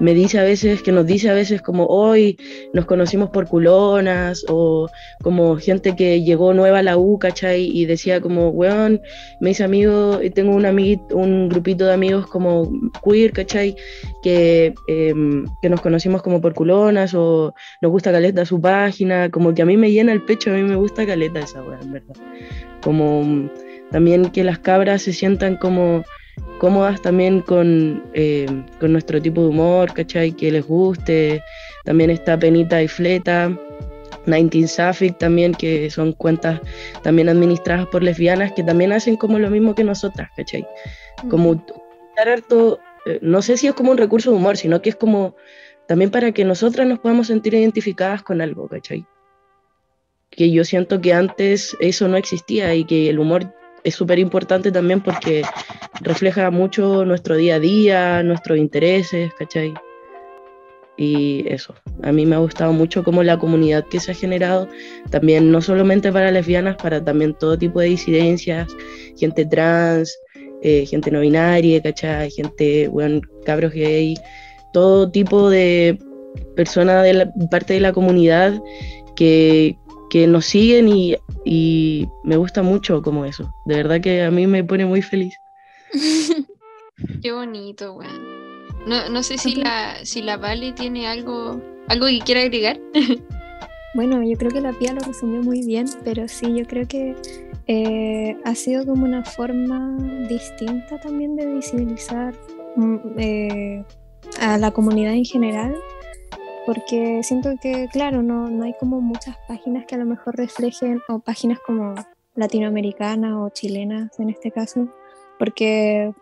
me dice a veces, que nos dice a veces como hoy nos conocimos por culonas o como gente que llegó nueva a la U, ¿cachai? Y decía como, weón, me dice amigo, tengo un, amiguito, un grupito de amigos como queer, ¿cachai? Que, em, que nos conocimos como por culonas o nos gusta Caleta su página, como que a mí me llena el pecho, a mí me gusta Caleta esa weón, ¿verdad? Como también que las cabras se sientan como cómodas también con, eh, con, nuestro tipo de humor, ¿cachai? Que les guste. También está Penita y Fleta, 19 Sapphic también, que son cuentas también administradas por lesbianas, que también hacen como lo mismo que nosotras, ¿cachai? Como harto, eh, no sé si es como un recurso de humor, sino que es como también para que nosotras nos podamos sentir identificadas con algo, ¿cachai? Que yo siento que antes eso no existía y que el humor es súper importante también porque refleja mucho nuestro día a día, nuestros intereses, ¿cachai? Y eso, a mí me ha gustado mucho como la comunidad que se ha generado, también no solamente para lesbianas, para también todo tipo de disidencias, gente trans, eh, gente no binaria, ¿cachai? Gente, bueno, cabros gay, todo tipo de personas de parte de la comunidad que, que nos siguen y, y, me gusta mucho como eso. De verdad que a mí me pone muy feliz. Qué bonito, weón. No, no sé si la, si la Vale tiene algo, algo que quiera agregar. bueno, yo creo que la Pía lo resumió muy bien, pero sí, yo creo que eh, ha sido como una forma distinta también de visibilizar mm, eh, a la comunidad en general porque siento que, claro, no, no hay como muchas páginas que a lo mejor reflejen, o páginas como latinoamericanas o chilenas en este caso, porque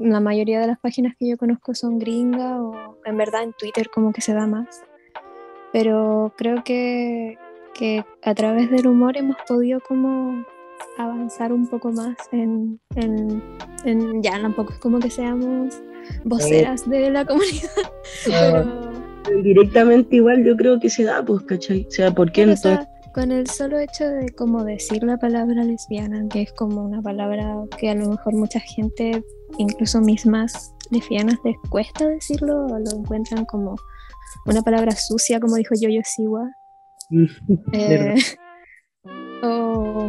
la mayoría de las páginas que yo conozco son gringas o en verdad en Twitter como que se da más. Pero creo que, que a través del humor hemos podido como avanzar un poco más en, en, en ya tampoco es como que seamos voceras de la comunidad, pero directamente igual yo creo que se da, pues, ¿cachai? O sea, ¿por qué entonces? con el solo hecho de como decir la palabra lesbiana, que es como una palabra que a lo mejor mucha gente, incluso mismas lesbianas, les cuesta decirlo o lo encuentran como una palabra sucia, como dijo Yoyo Siwa. eh, o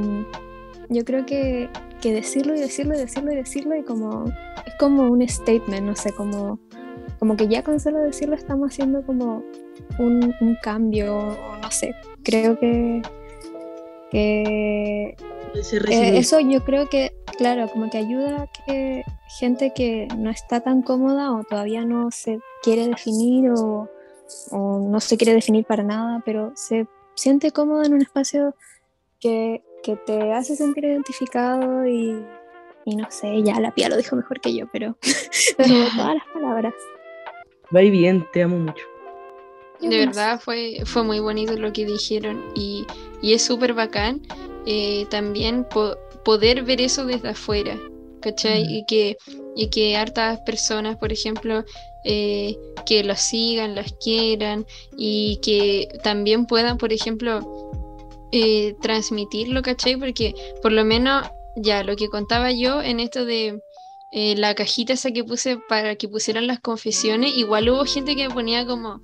yo creo que, que decirlo y decirlo y decirlo y decirlo y como es como un statement, no sé, como como que ya con solo decirlo estamos haciendo como un, cambio, no sé, creo que, que eh, eso yo creo que, claro, como que ayuda a que gente que no está tan cómoda o todavía no se quiere definir o, no se quiere definir para nada, pero se siente cómoda en un espacio que, te hace sentir identificado y, y, no sé, ya la Pía lo dijo mejor que yo, pero, pero todas las palabras. Va bien, te amo mucho. De verdad fue, fue muy bonito lo que dijeron y, es súper bacán eh, también poder ver eso desde afuera, ¿cachai? Mm. Y, que, y que hartas personas, por ejemplo, eh, que los sigan, las quieran y que también puedan, por ejemplo, eh, transmitirlo, ¿cachai? Porque por lo menos ya lo que contaba yo en esto de eh, la cajita esa que puse para que pusieran las confesiones, igual hubo gente que me ponía como,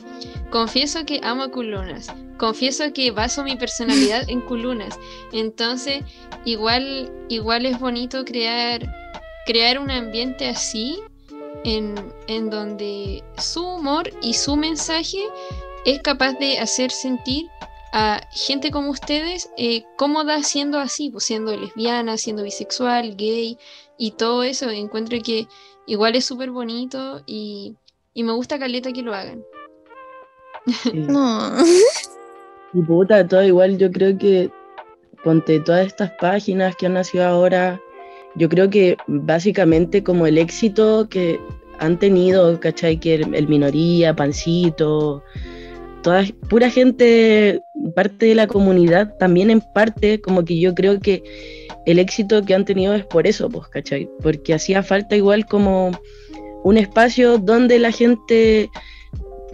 confieso que amo culunas, confieso que baso mi personalidad en culunas. Entonces, igual, igual es bonito crear, crear un ambiente así, en, en donde su humor y su mensaje es capaz de hacer sentir a gente como ustedes eh, cómoda siendo así, pues siendo lesbiana, siendo bisexual, gay y todo eso. Encuentro que igual es súper bonito y, me gusta Caleta que lo hagan. No. Y puta, todo igual yo creo que ponte todas estas páginas que han nacido ahora, yo creo que básicamente como el éxito que han tenido, ¿cachai? Que el minoría, Pancito, toda pura gente, parte de la comunidad, también en parte, como que yo creo que el éxito que han tenido es por eso, pues, ¿cachai? Porque hacía falta igual como un espacio donde la gente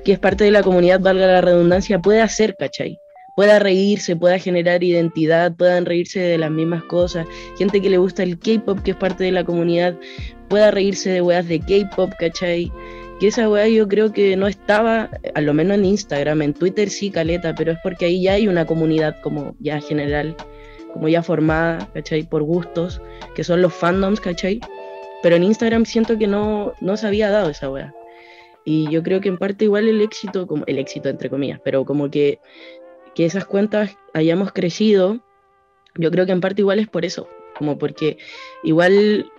que es parte de la comunidad, valga la redundancia, pueda hacer, ¿cachai? Pueda reírse, pueda generar identidad, puedan reírse de las mismas cosas. Gente que le gusta el K-pop, que es parte de la comunidad, pueda reírse de weas de K-pop, ¿cachai? que esa weá yo creo que no estaba, a lo menos en Instagram, en Twitter sí, caleta, pero es porque ahí ya hay una comunidad como ya general, como ya formada, ¿cachai? Por gustos, que son los fandoms, ¿cachai? Pero en Instagram siento que no, no se había dado esa weá. Y yo creo que en parte igual el éxito, como el éxito entre comillas, pero como que, que esas cuentas hayamos crecido, yo creo que en parte igual es por eso, como porque igual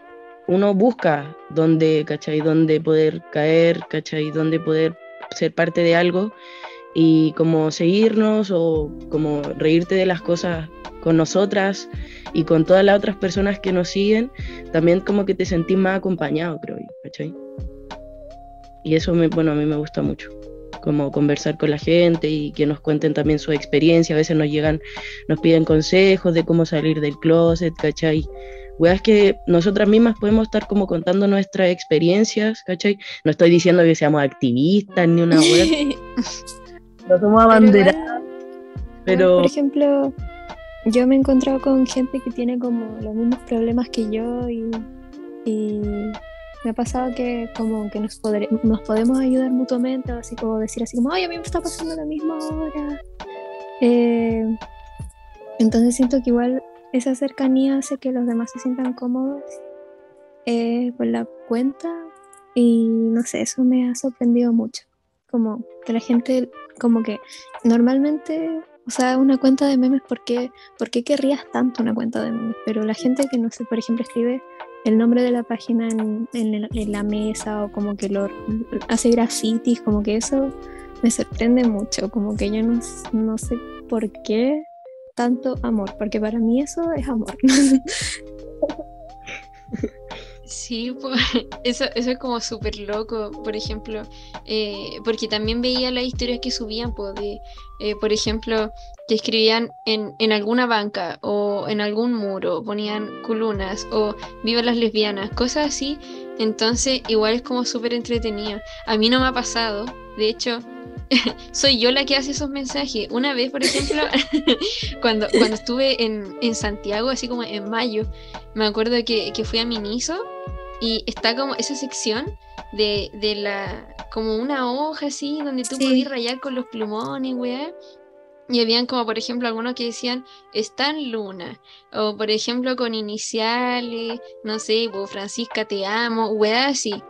uno busca dónde, ¿cachai? Dónde poder caer, ¿cachai? Dónde poder ser parte de algo. y como seguirnos o como reírte de las cosas con nosotras y con todas las otras personas que nos siguen, también como que te sentís más acompañado, creo yo, ¿cachai? Y eso, me, bueno, a mí me gusta mucho, como conversar con la gente y que nos cuenten también su experiencia, a veces nos llegan, nos piden consejos de cómo salir del closet, ¿cachai? Weas que nosotras mismas podemos estar como contando nuestras experiencias, ¿cachai? No estoy diciendo que seamos activistas ni una wea. no somos abanderadas. Pero, Por ejemplo, yo me he encontrado con gente que tiene como los mismos problemas que yo y, me ha pasado que como que nos, podre- nos podemos ayudar mutuamente así como decir así como, ay, a mí me está pasando lo mismo ahora. Eh, entonces siento que igual esa cercanía hace que los demás se sientan cómodos eh, con la cuenta y no sé, eso me ha sorprendido mucho. Como que la gente, como que normalmente, o sea, una cuenta de memes, ¿por qué, por qué querrías tanto una cuenta de memes? Pero la gente que, no sé, por ejemplo, escribe el nombre de la página en, en la mesa o como que lo hace grafitis, como que eso me sorprende mucho, como que yo no, no sé por qué tanto amor, porque para mí eso es amor. Sí, pues, eso, eso es como súper loco, por ejemplo, eh, porque también veía las historias que subían, de, eh, por ejemplo, que escribían en, en alguna banca o en algún muro, ponían culunas o viva las lesbianas, cosas así, entonces igual es como súper entretenido. A mí no me ha pasado, de hecho, soy yo la que hace esos mensajes. Una vez, por ejemplo, cuando, cuando estuve en, en Santiago, así como en mayo, me acuerdo que, que fui a Miniso y está como esa sección de, de la, como una hoja así, donde tú Sí. podías rayar con los plumones, weá. Y habían como, por ejemplo, algunos que decían, Stan Luna, o por ejemplo con iniciales, no sé, Francisca te amo, weá así.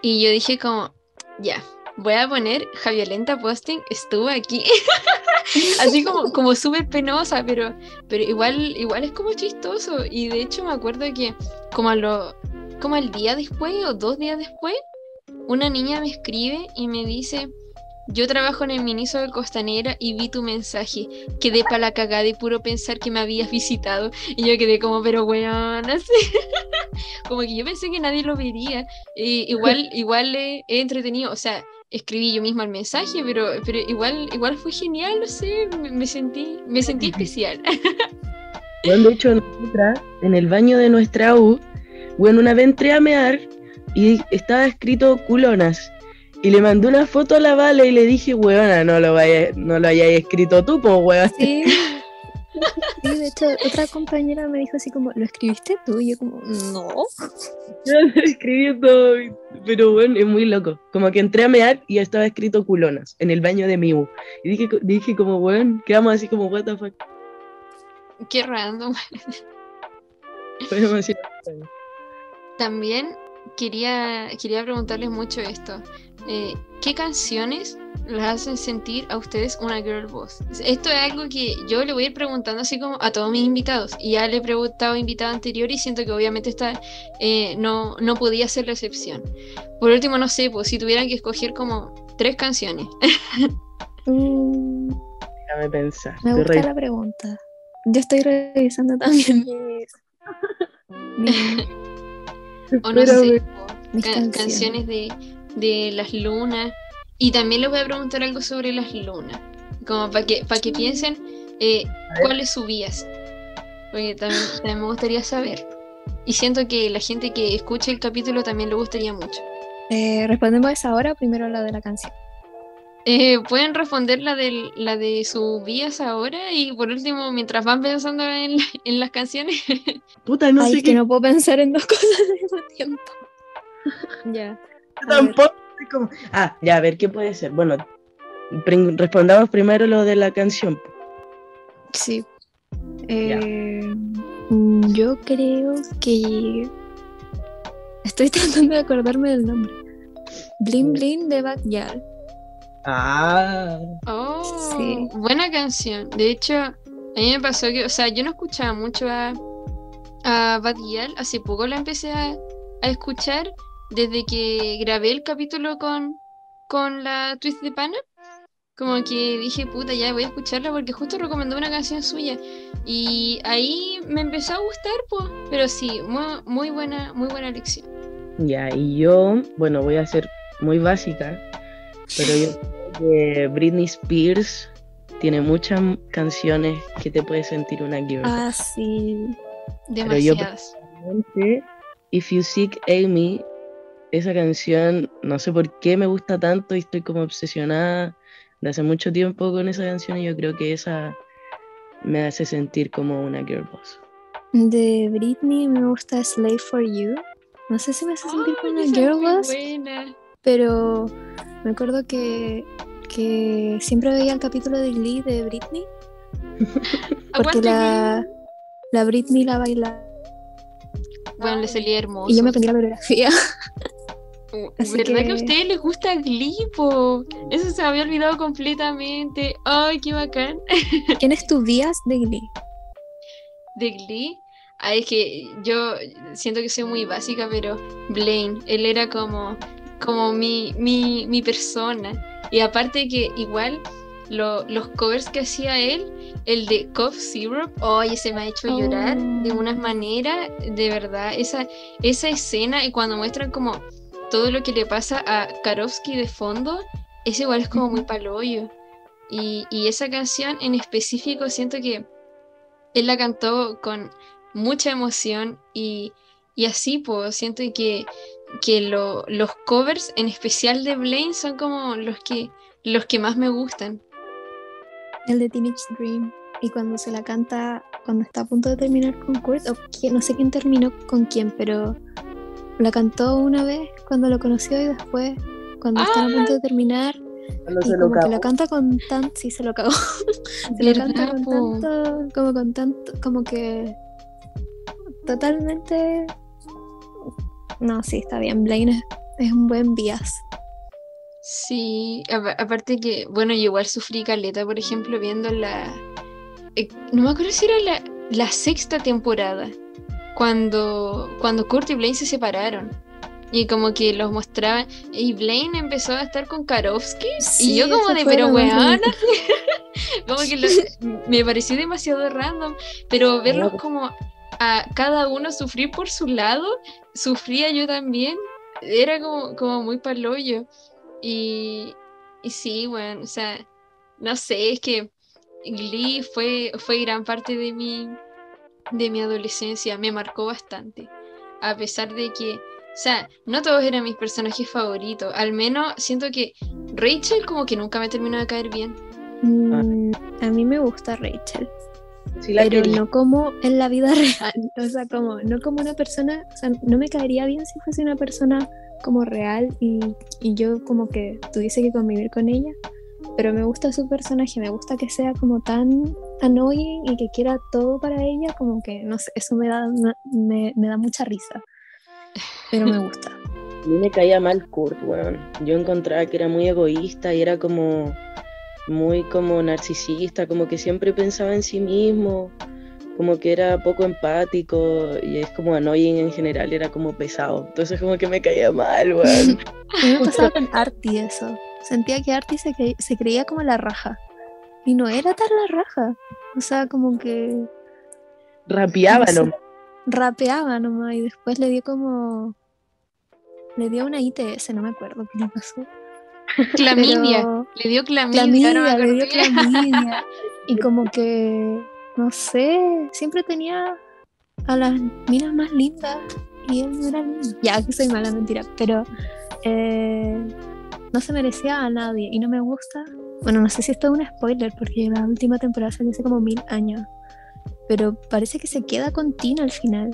Y yo dije como, ya, voy a poner Javiolenta Posting, estuvo aquí. Así como, como súper penosa, pero, pero igual, igual es como chistoso. Y de hecho me acuerdo que como a lo, como al día después o dos días después, una niña me escribe y me dice, yo trabajo en el Miniso de Costanera y vi tu mensaje. Quedé para la cagada de puro pensar que me habías visitado. Y yo quedé como, pero weón, así. como que yo pensé que nadie lo vería. Y igual, igual he entretenido, o sea, escribí yo misma el mensaje, pero, pero igual, igual fue genial, no sé, me, me sentí, me sentí especial. Bueno, de hecho, en el baño de nuestra U, bueno, una vez entré a mear y estaba escrito culonas. Y le mandé una foto a la Vale y le dije, weona, no lo, vaya, no lo hayáis escrito tú, pues, weón. Sí. Sí, de hecho, otra compañera me dijo así como, ¿lo escribiste tú? Y yo como, no. Yo lo escribí todo, pero bueno, es muy loco. Como que entré a mear y estaba escrito culonas en el baño de mi U. Y dije, dije como, weón, quedamos así como, what the fuck. Qué random. Fue demasiado. También quería, quería preguntarles mucho esto. Eh, ¿Qué canciones las hacen sentir a ustedes una girl boss? Esto es algo que yo le voy a ir preguntando así como a todos mis invitados. Y ya le he preguntado a invitado anterior y siento que obviamente esta eh, no, no podía ser la excepción. Por último, no sé, pues si tuvieran que escoger como tres canciones. Mm, Déjame pensar. me gusta la pregunta. Yo estoy revisando también mis, mis- O no Pero, sé, mis canciones. canciones de, de las lunas. Y también les voy a preguntar algo sobre las lunas. Como para que, para que piensen eh, cuáles subías. Porque también, también me gustaría saber. Y siento que la gente que escuche el capítulo también le gustaría mucho. Eh, ¿Respondemos a esa hora o primero la de la canción? Eh, pueden responder la de, la de sus vías ahora y por último, mientras van pensando en, en las canciones, Puta, no Ay, sé es que qué. no puedo pensar en dos cosas al mismo tiempo. ya. Yo tampoco. Ah, ya, a ver, ¿qué puede ser? Bueno, respondamos primero lo de la canción. Sí. Eh, yo creo que. Estoy tratando de acordarme del nombre. Bling Bling de Backyard. Ah. Oh, Sí. buena canción. De hecho, a mí me pasó que, o sea, yo no escuchaba mucho a, a Bad Gyal. Hace poco la empecé a, a escuchar desde que grabé el capítulo con, con la Twist de Pana. Como que dije, puta, ya voy a escucharla porque justo recomendó una canción suya. Y ahí me empezó a gustar, pues. Pero sí, muy, muy buena, muy buena elección. Ya, y yo, bueno, voy a ser muy básica, pero yo creo que Britney Spears tiene muchas canciones que te puede sentir una girl. Ah, sí. Pero yo Demasiadas. If You Seek Amy, esa canción, no sé por qué me gusta tanto y estoy como obsesionada de hace mucho tiempo con esa canción y yo creo que esa me hace sentir como una girl boss. De Britney me gusta Slave for You. No sé si me hace sentir como una girl boss, buena. pero me acuerdo que, que siempre veía el capítulo de Glee de Britney, porque la, la Britney la baila Bueno, le salía hermoso. y yo me aprendí la coreografía. así ¿Verdad que... que- a ustedes les gusta Glee, po? Eso se me había olvidado completamente. Ay, qué bacán. ¿Quién es tu de Glee? De Glee. Ay, es que yo siento que soy muy básica, pero Blaine, él era como, como mi, mi, mi persona. Y aparte que igual lo- los covers que hacía él, el de Cough Syrup, oye, se me ha hecho llorar de Oh. unas maneras, de verdad. Esa, esa escena y cuando muestran como todo lo que le pasa a Karofsky de fondo, ese igual es como muy paloyo. Y, y esa canción en específico siento que él la cantó con mucha emoción y, y así pues siento que, que lo- los covers en especial de Blaine son como los que, los que más me gustan. El de Teenage Dream. Y cuando se la canta, cuando está a punto de terminar con Kurt, o quién- no sé quién terminó con quién, pero la cantó una vez cuando lo conoció y después cuando están a punto de terminar. Y se lo como que la canta con tanto, sí se lo cagó. se lo canta ¿Verdad, con tanto, como con tanto, como que totalmente. No, sí, está bien. Blaine es, es un buen bias. Sí, apa- aparte que, bueno, yo igual sufrí caleta, por ejemplo, viendo la... eh, no me acuerdo si era la, la sexta temporada, cuando, cuando Kurt y Blaine se separaron. Y como que los mostraban, y Blaine empezó a estar con Karofsky, y yo como de, pero ridícula. como que me pareció demasiado random, pero verlos como a cada uno sufrir por su lado, sufría yo también, era como, como muy paloyo. Y, y sí, bueno, o sea, no sé, es que Glee fue, fue gran parte de mi, de mi adolescencia, me marcó bastante, a pesar de que, o sea, no todos eran mis personajes favoritos, al menos siento que Rachel como que nunca me terminó de caer bien. Mm, a mí me gusta Rachel. Sí la pero quería. no como en la vida real, o sea, como no como una persona, o sea, no me caería bien si fuese una persona como real y, y yo como que tuviese que convivir con ella, pero me gusta su personaje, me gusta que sea como tan annoying y que quiera todo para ella, como que no sé, eso me da, me, me da mucha risa, pero me gusta. A mí me caía mal Kurt, weón. Yo encontraba que era muy egoísta y era como muy como narcisista, como que siempre pensaba en sí mismo, como que era poco empático y es como annoying en general, era como pesado. Entonces como que me caía mal, weón. Me pasaba con Artie eso, sentía que Artie se, cre- se creía como la raja y no era tan la raja, o sea, como que... Rapeaba, No sé. ¿no? rapeaba nomás y después le dio como le dio una ITS, no me acuerdo qué le pasó. Clamidia, Pero- le dio clamidia, clamidia, le dio clamidia. y como que no sé, siempre tenía a las minas más lindas y él no era lindo. Ya, que soy mala, mentira, pero eh, no se merecía a nadie y no me gusta. Bueno, no sé si esto es un spoiler porque la última temporada salió hace como mil años. Pero parece que se queda con Tina al final.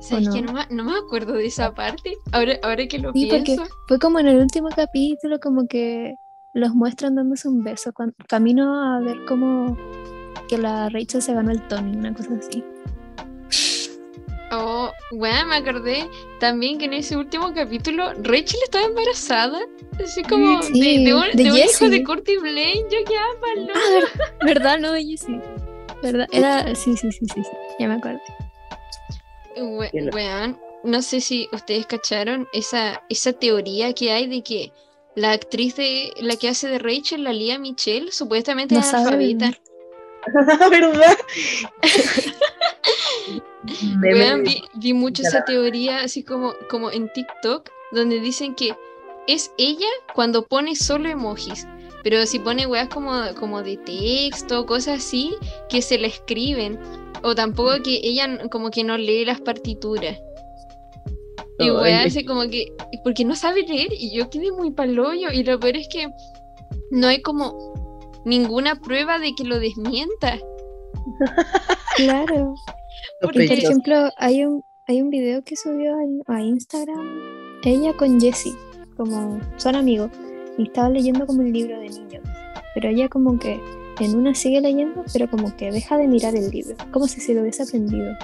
¿Sabes ¿O que no? no? me- no me acuerdo de esa parte. Ahora, ahora que lo Sí, porque pienso. fue como en el último capítulo, como que los muestran dándose un beso, cuan- camino a ver como que la Rachel se ganó el Tony, una cosa así. Oh, bueno, me acordé también que en ese último capítulo Rachel estaba embarazada. Así como Sí, de, de un, de de un hijo Jessie. de Kurt y Blaine. Yo quedaba palo. Ah, ver- ¿verdad? No, ella sí. ¿Verdad? Era, sí, sí, sí, sí, sí, ya me acuerdo. We- no sé si ustedes cacharon esa, esa teoría que hay de que la actriz de la que hace de Rachel, la Lía Michelle, supuestamente No es analfabeta. ¿Verdad? De- vi, vi mucho esa teoría así como, como en TikTok, donde dicen que es ella cuando pone solo emojis. Pero si pone weas como, como de texto, cosas así, que se la escriben. O tampoco que ella como que no lee las partituras. Y weas así como que, porque no sabe leer y yo quedé muy paloyo. Y lo peor es que no hay como ninguna prueba de que lo desmienta. Claro. Y por ejemplo, hay un, hay un video que subió a, a Instagram ella con Jessie, como son amigos, y estaba leyendo como un libro de niños. Pero ella como que en una sigue leyendo, pero como que deja de mirar el libro, como si se lo hubiese aprendido.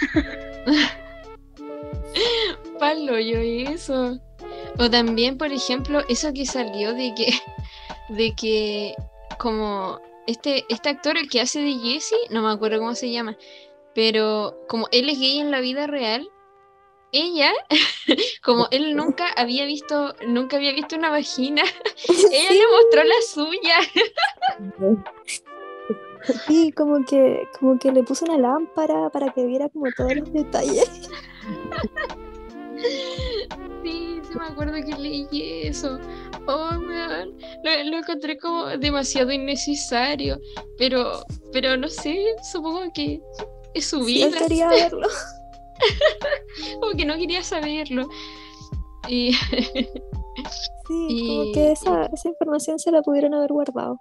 palo yo eso. O también, por ejemplo, eso que salió de que, de que como este, este actor, el que hace de Jesse, no me acuerdo cómo se llama, pero como él es gay en la vida real, ella, como él nunca había visto, nunca había visto una vagina, ella le mostró la suya. Sí, como que, como que le puso una lámpara para que viera como todos los detalles. Sí, sí me acuerdo que leí eso. Oh, weón. Lo, lo encontré como demasiado innecesario. Pero, pero no sé, supongo que es su Sí, quería verlo. Como que no quería saberlo. Y Sí, Y- como que esa, esa información se la pudieron haber guardado.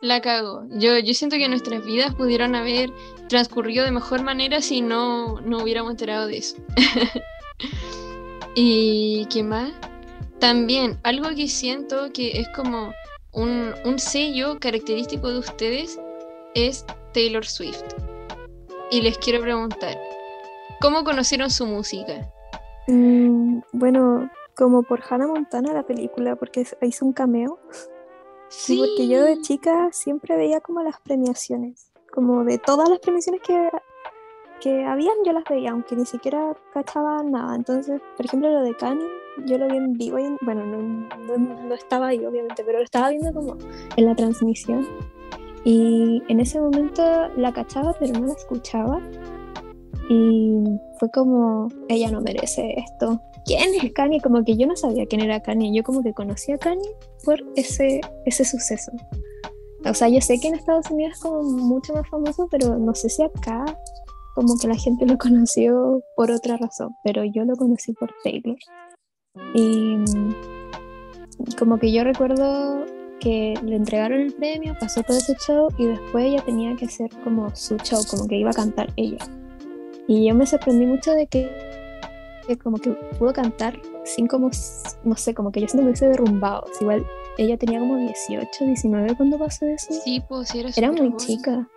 la cago. Yo, yo siento que nuestras vidas pudieron haber transcurrido de mejor manera si no, no hubiéramos enterado de eso. y qué más? También, algo que siento que es como un, un sello característico de ustedes es Taylor Swift. Y les quiero preguntar, ¿cómo conocieron su música? Mm, bueno, como por Hannah Montana la película, porque hizo un cameo. Sí, porque yo de chica siempre veía como las premiaciones, como de todas las premiaciones que, que habían, yo las veía, aunque ni siquiera cachaba nada. Entonces, por ejemplo, lo de Kanye, yo lo vi en vivo, y en- bueno, no, no- no estaba ahí obviamente, pero lo estaba viendo como en la transmisión. Y en ese momento la cachaba, pero no la escuchaba. Y fue como, ella no merece esto. ¿Quién es Kanye? Como que yo no sabía quién era Kanye. Yo como que conocía a Kanye por ese, ese suceso. O sea, yo sé que en Estados Unidos es como mucho más famoso, pero no sé si acá como que la gente lo conoció por otra razón, pero yo lo conocí por Taylor. Y como que yo recuerdo que le entregaron el premio, pasó todo ese show y después ella tenía que hacer como su show, como que iba a cantar ella. Y yo me sorprendí mucho de que, que como que pudo cantar sin como, no sé, como que yo siento que hubiese derrumbado. Igual ella tenía como 18, 19 cuando pasó eso. Sí, pues sí, era Era muy chica.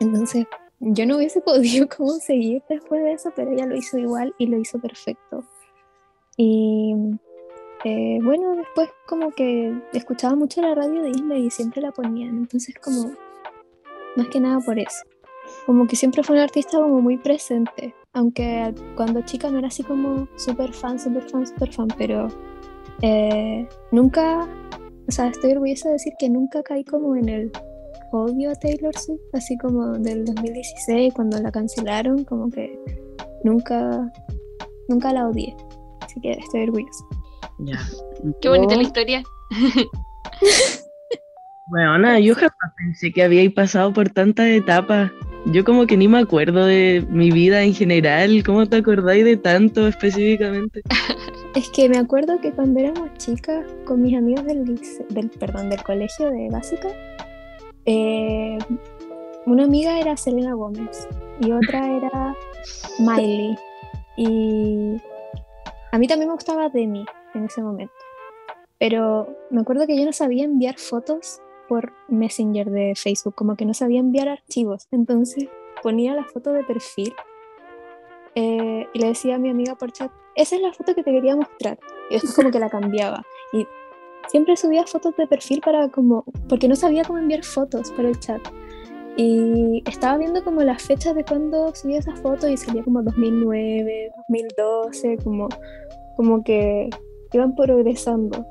Entonces, yo no hubiese podido como seguir después de eso, pero ella lo hizo igual y lo hizo perfecto. Y eh, bueno, después como que escuchaba mucho la radio de Disney y siempre la ponían. Entonces, como, más que nada por eso. Como que siempre fue una artista como muy presente. Aunque cuando chica no era así como súper fan, súper fan, súper fan, pero eh, nunca o sea, estoy orgullosa de decir que nunca caí como en el odio a Taylor Swift, así como del 2016 cuando la cancelaron, como que nunca, nunca la odié. Así que estoy orgullosa. Ya. Qué bonita la historia. Bueno, yo jamás pensé que había pasado por tantas etapas. Yo como que ni me acuerdo de mi vida en general. ¿Cómo te acordáis de tanto específicamente? Es que me acuerdo que cuando éramos chicas, con mis amigos del, del, perdón, del colegio de básica, eh, una amiga era Selena Gómez y otra era Miley. Y a mí también me gustaba Demi en ese momento. Pero me acuerdo que yo no sabía enviar fotos por Messenger de Facebook, como que no sabía enviar archivos. Entonces ponía la foto de perfil eh, y le decía a mi amiga por chat, esa es la foto que te quería mostrar. Y después como que la cambiaba. Y siempre subía fotos de perfil para como, porque no sabía cómo enviar fotos para el chat. Y estaba viendo como las fechas de cuando subía esas fotos y salía como 2009, 2012, como, como que iban progresando.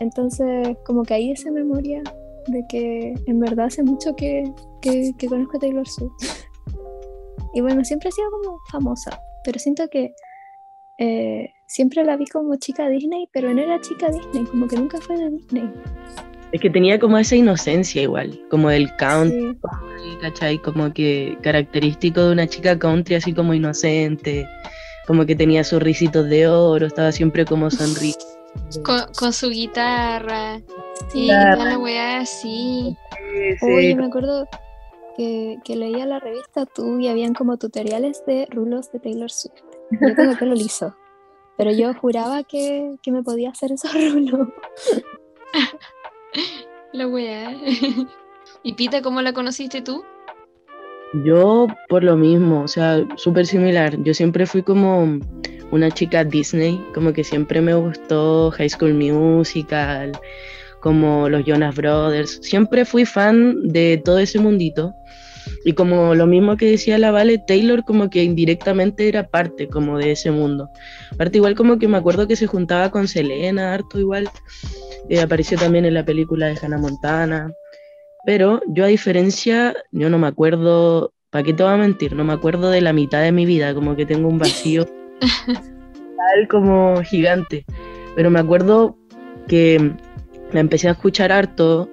Entonces, como que ahí esa memoria de que en verdad hace mucho que, que, que conozco a Taylor Swift. y bueno, siempre ha sido como famosa, pero siento que eh, siempre la vi como chica Disney, pero no era chica Disney, como que nunca fue de Disney. Es que tenía como esa inocencia igual, como del country, ¿cachai? Como que característico de una chica country así como inocente, como que tenía sus risitos de oro, estaba siempre como sonriendo. Con, su guitarra, sí, la weá así. Oye, me acuerdo que, que, leía la revista tú y habían como tutoriales de rulos de Taylor Swift. Yo tengo pelo liso, pero yo juraba que, que me podía hacer esos rulos. La weá. ¿Y Pita, cómo la conociste tú? Yo por lo mismo, o sea, súper similar. Yo siempre fui como una chica Disney, como que siempre me gustó High School Musical, como los Jonas Brothers. Siempre fui fan de todo ese mundito. Y como lo mismo que decía la Vale, Taylor como que indirectamente era parte como de ese mundo. Parte igual como que me acuerdo que se juntaba con Selena, harto igual. Eh, apareció también en la película de Hannah Montana. Pero yo a diferencia, yo no me acuerdo, ¿para qué te voy a mentir? No me acuerdo de la mitad de mi vida, como que tengo un vacío tal como gigante. Pero me acuerdo que la empecé a escuchar harto,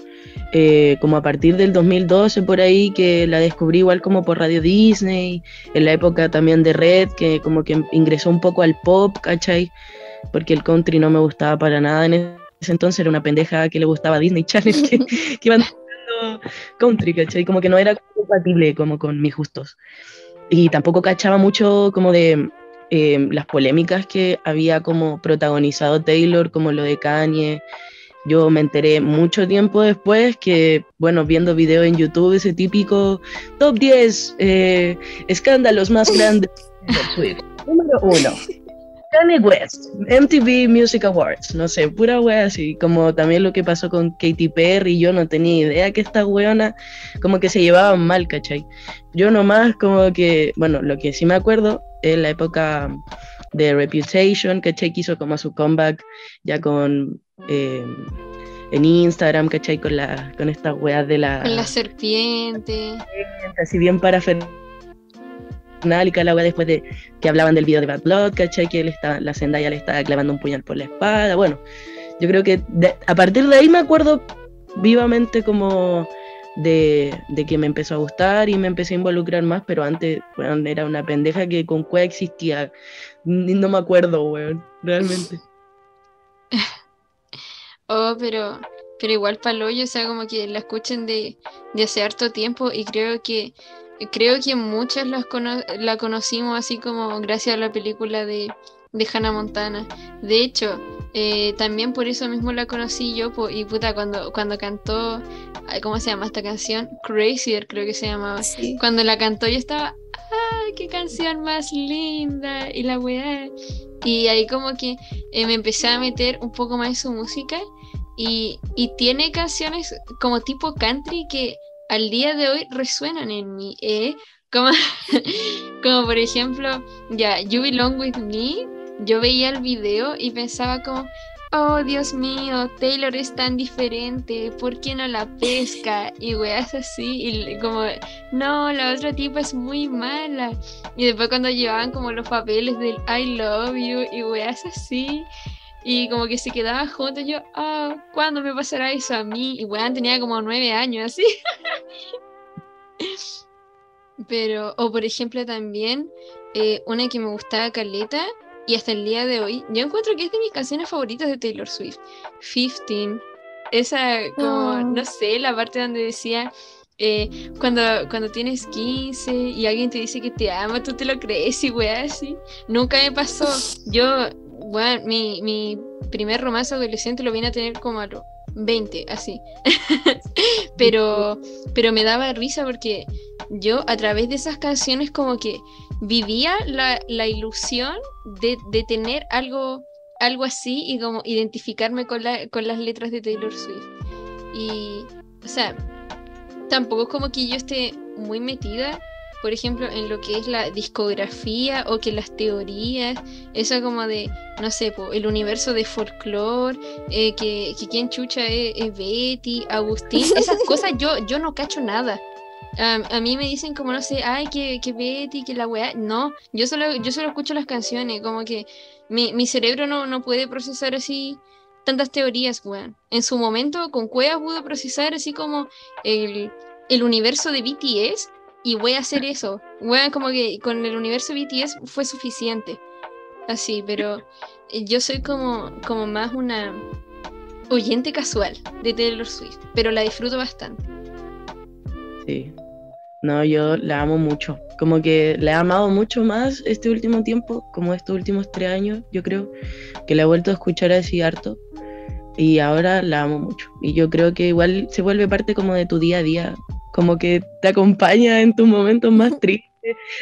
eh, como a partir del 2012 por ahí, que la descubrí igual como por Radio Disney, en la época también de Red, que como que ingresó un poco al pop, ¿cachai? Porque el country no me gustaba para nada en ese entonces era una pendeja que le gustaba Disney Channel, que, que iban country, ¿cachai? Como que no era compatible como con mis gustos. Y tampoco cachaba mucho como de eh, las polémicas que había como protagonizado Taylor, como lo de Kanye. Yo me enteré mucho tiempo después que, bueno, viendo videos en YouTube, ese típico top 10 eh, escándalos más grandes. Número uno, Kanye West, MTV Music Awards, no sé, pura wea así, como también lo que pasó con Katy Perry, yo no tenía idea que esta weona como que se llevaban mal, ¿cachai? Yo nomás como que, bueno, lo que sí me acuerdo es la época de Reputation, ¿cachai? Que hizo como su comeback ya con... Eh, en Instagram, ¿cachai? Con, la, con estas weas de la... Con la serpiente. Así bien para y la después de que hablaban del video de Bad Blood, ¿cachai? Que él está, la Zendaya le estaba clavando un puñal por la espada. Bueno, yo creo que a partir de ahí me acuerdo vivamente como de, que me empezó a gustar y me empecé a involucrar más, pero antes, bueno, era una pendeja que con cuál existía. No me acuerdo, weón, realmente. oh, pero, pero igual Paloyo, o sea, como que la escuchen de, de hace harto tiempo y creo que creo que muchas las la conocimos así como gracias a la película de, de Hannah Montana. De hecho, eh, también por eso mismo la conocí yo, y puta, cuando, cuando cantó, ¿cómo se llama esta canción? Crazier creo que se llamaba. Cuando la cantó yo estaba, ¡ay, qué canción más linda! Y la weá. Y ahí como que eh, me empecé a meter un poco más en su música. Y, y tiene canciones como tipo country que al día de hoy resuenan en mí, ¿eh? Como, como por ejemplo, ya, You Belong With Me, yo veía el video y pensaba como, oh Dios mío, Taylor es tan diferente, ¿por qué no la pesca? Y weas así, y como, no, la otra tipa es muy mala. Y después cuando llevaban como los papeles del I love you y weas así, y como que se quedaba juntos, yo, ah, ¿cuándo me pasará eso a mí? Y weón, tenía como nueve años, así. Pero, o por ejemplo también, eh, una que me gustaba Caleta, y hasta el día de hoy, yo encuentro que es de mis canciones favoritas de Taylor Swift, 15. Esa, como, oh. no sé, la parte donde decía, eh, cuando, cuando tienes 15 y alguien te dice que te ama, tú te lo crees y weá, así. Nunca me pasó. Yo bueno, mi, mi primer romance adolescente lo vine a tener como a los 20, así. pero, pero me daba risa porque yo a través de esas canciones como que vivía la, la ilusión de, de, tener algo, algo así y como identificarme con, la, con las letras de Taylor Swift. Y, o sea, tampoco es como que yo esté muy metida por ejemplo, en lo que es la discografía o que las teorías, eso como de, no sé, po, el universo de folclore, eh, que, que quien chucha es, es Betty, Agustín, esas cosas yo, yo no cacho nada. A, a mí me dicen como, no sé, ay, que, que Betty, que la weá. No, yo solo, yo solo escucho las canciones, como que mi, mi cerebro no, no puede procesar así tantas teorías, weón. En su momento, con Cueva pudo procesar así como el, el universo de BTS y voy a hacer eso. Weón, como que con el universo BTS fue suficiente. Así, pero eh, yo soy como, como más una oyente casual de Taylor Swift, pero la disfruto bastante. Sí. No, yo la amo mucho. Como que la he amado mucho más este último tiempo, como estos últimos tres años, yo creo, que la he vuelto a escuchar así harto. Y ahora la amo mucho. Y yo creo que igual se vuelve parte como de tu día a día, como que te acompaña en tus momentos más tristes.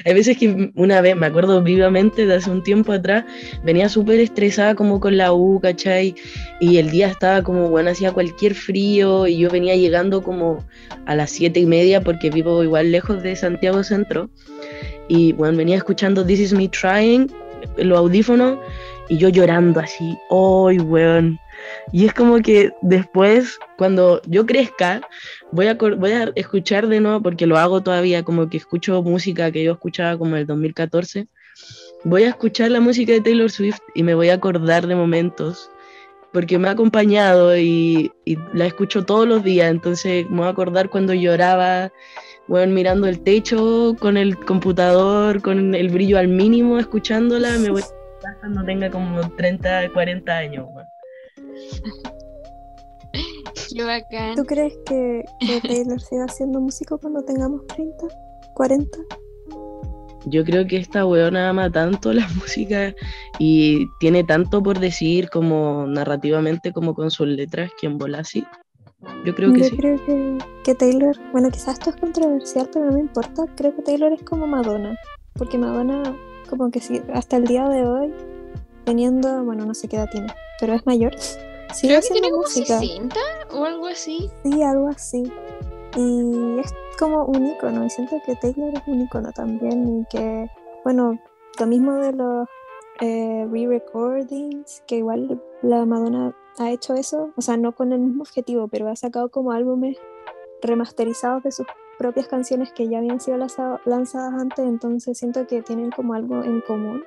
Hay veces que una vez, me acuerdo vivamente de hace un tiempo atrás, venía súper estresada como con la U, ¿cachai? Y el día estaba como, bueno, hacía cualquier frío y yo venía llegando como a las siete y media porque vivo igual lejos de Santiago Centro. Y bueno, venía escuchando This Is Me Trying, los audífonos, y yo llorando así, ¡ay, weón! Y es como que después, cuando yo crezca, voy a, voy a escuchar de nuevo, porque lo hago todavía, como que escucho música que yo escuchaba como en el 2014. Voy a escuchar la música de Taylor Swift y me voy a acordar de momentos, porque me ha acompañado y, la escucho todos los días. Entonces me voy a acordar cuando lloraba, bueno, mirando el techo con el computador, con el brillo al mínimo, escuchándola. Me voy a acordar cuando tenga como 30, 40 años. Bueno. Qué bacán. ¿Tú crees que, que Taylor siga haciendo música cuando tengamos 30, 40? Yo creo que esta weona ama tanto la música y tiene tanto por decir como narrativamente como con sus letras que en bola así. Yo creo que Yo sí. creo que, que Taylor, bueno, quizás esto es controversial, pero no me importa. Creo que Taylor es como Madonna, porque Madonna, como que sí, hasta el día de hoy, teniendo, bueno, no sé qué edad tiene, pero es mayor, sigue Creo que tiene como música. 60 o algo así. Sí, algo así. Y es como un icono, y siento que Taylor es un icono también, y que, bueno, lo mismo de los eh, re-recordings, que igual la Madonna ha hecho eso, o sea, no con el mismo objetivo, pero ha sacado como álbumes remasterizados de sus propias canciones que ya habían sido lanzado- lanzadas antes, entonces siento que tienen como algo en común.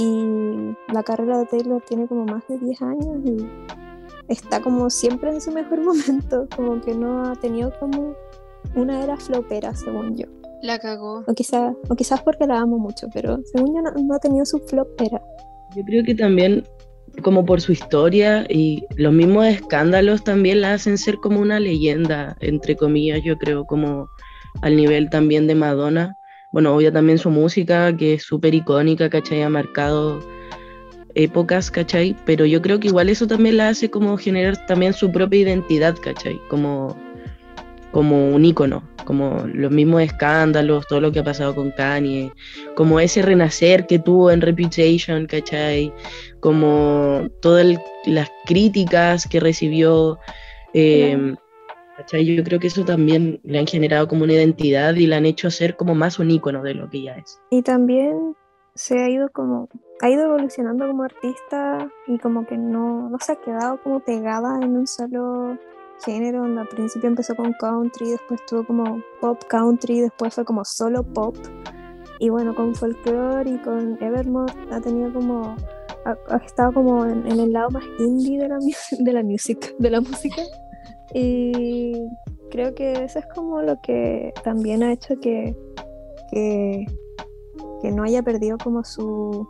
Y la carrera de Taylor tiene como más de 10 años y está como siempre en su mejor momento, como que no ha tenido como una era flopera, según yo. La cagó. O, quizá, o quizás porque la amo mucho, pero según yo no, no ha tenido su flopera. Yo creo que también como por su historia y los mismos escándalos también la hacen ser como una leyenda, entre comillas, yo creo, como al nivel también de Madonna. Bueno, obvio también su música, que es súper icónica, ¿cachai? Ha marcado épocas, ¿cachai? Pero yo creo que igual eso también la hace como generar también su propia identidad, ¿cachai? Como, como un ícono, como los mismos escándalos, todo lo que ha pasado con Kanye, como ese renacer que tuvo en Reputation, ¿cachai? Como todas las críticas que recibió. eh, ¿cachai? Yo creo que eso también le han generado como una identidad y la han hecho ser como más un ícono de lo que ya es. Y también se ha ido como, ha ido evolucionando como artista y como que no, no se ha quedado como pegada en un solo género. Al principio empezó con country, después tuvo como pop country, después fue como solo pop. Y bueno, con folklore y con Evermore ha tenido como, ha, estado como en, en el lado más indie de la, de la de la música. Y creo que eso es como lo que también ha hecho que, que, que no haya perdido como su,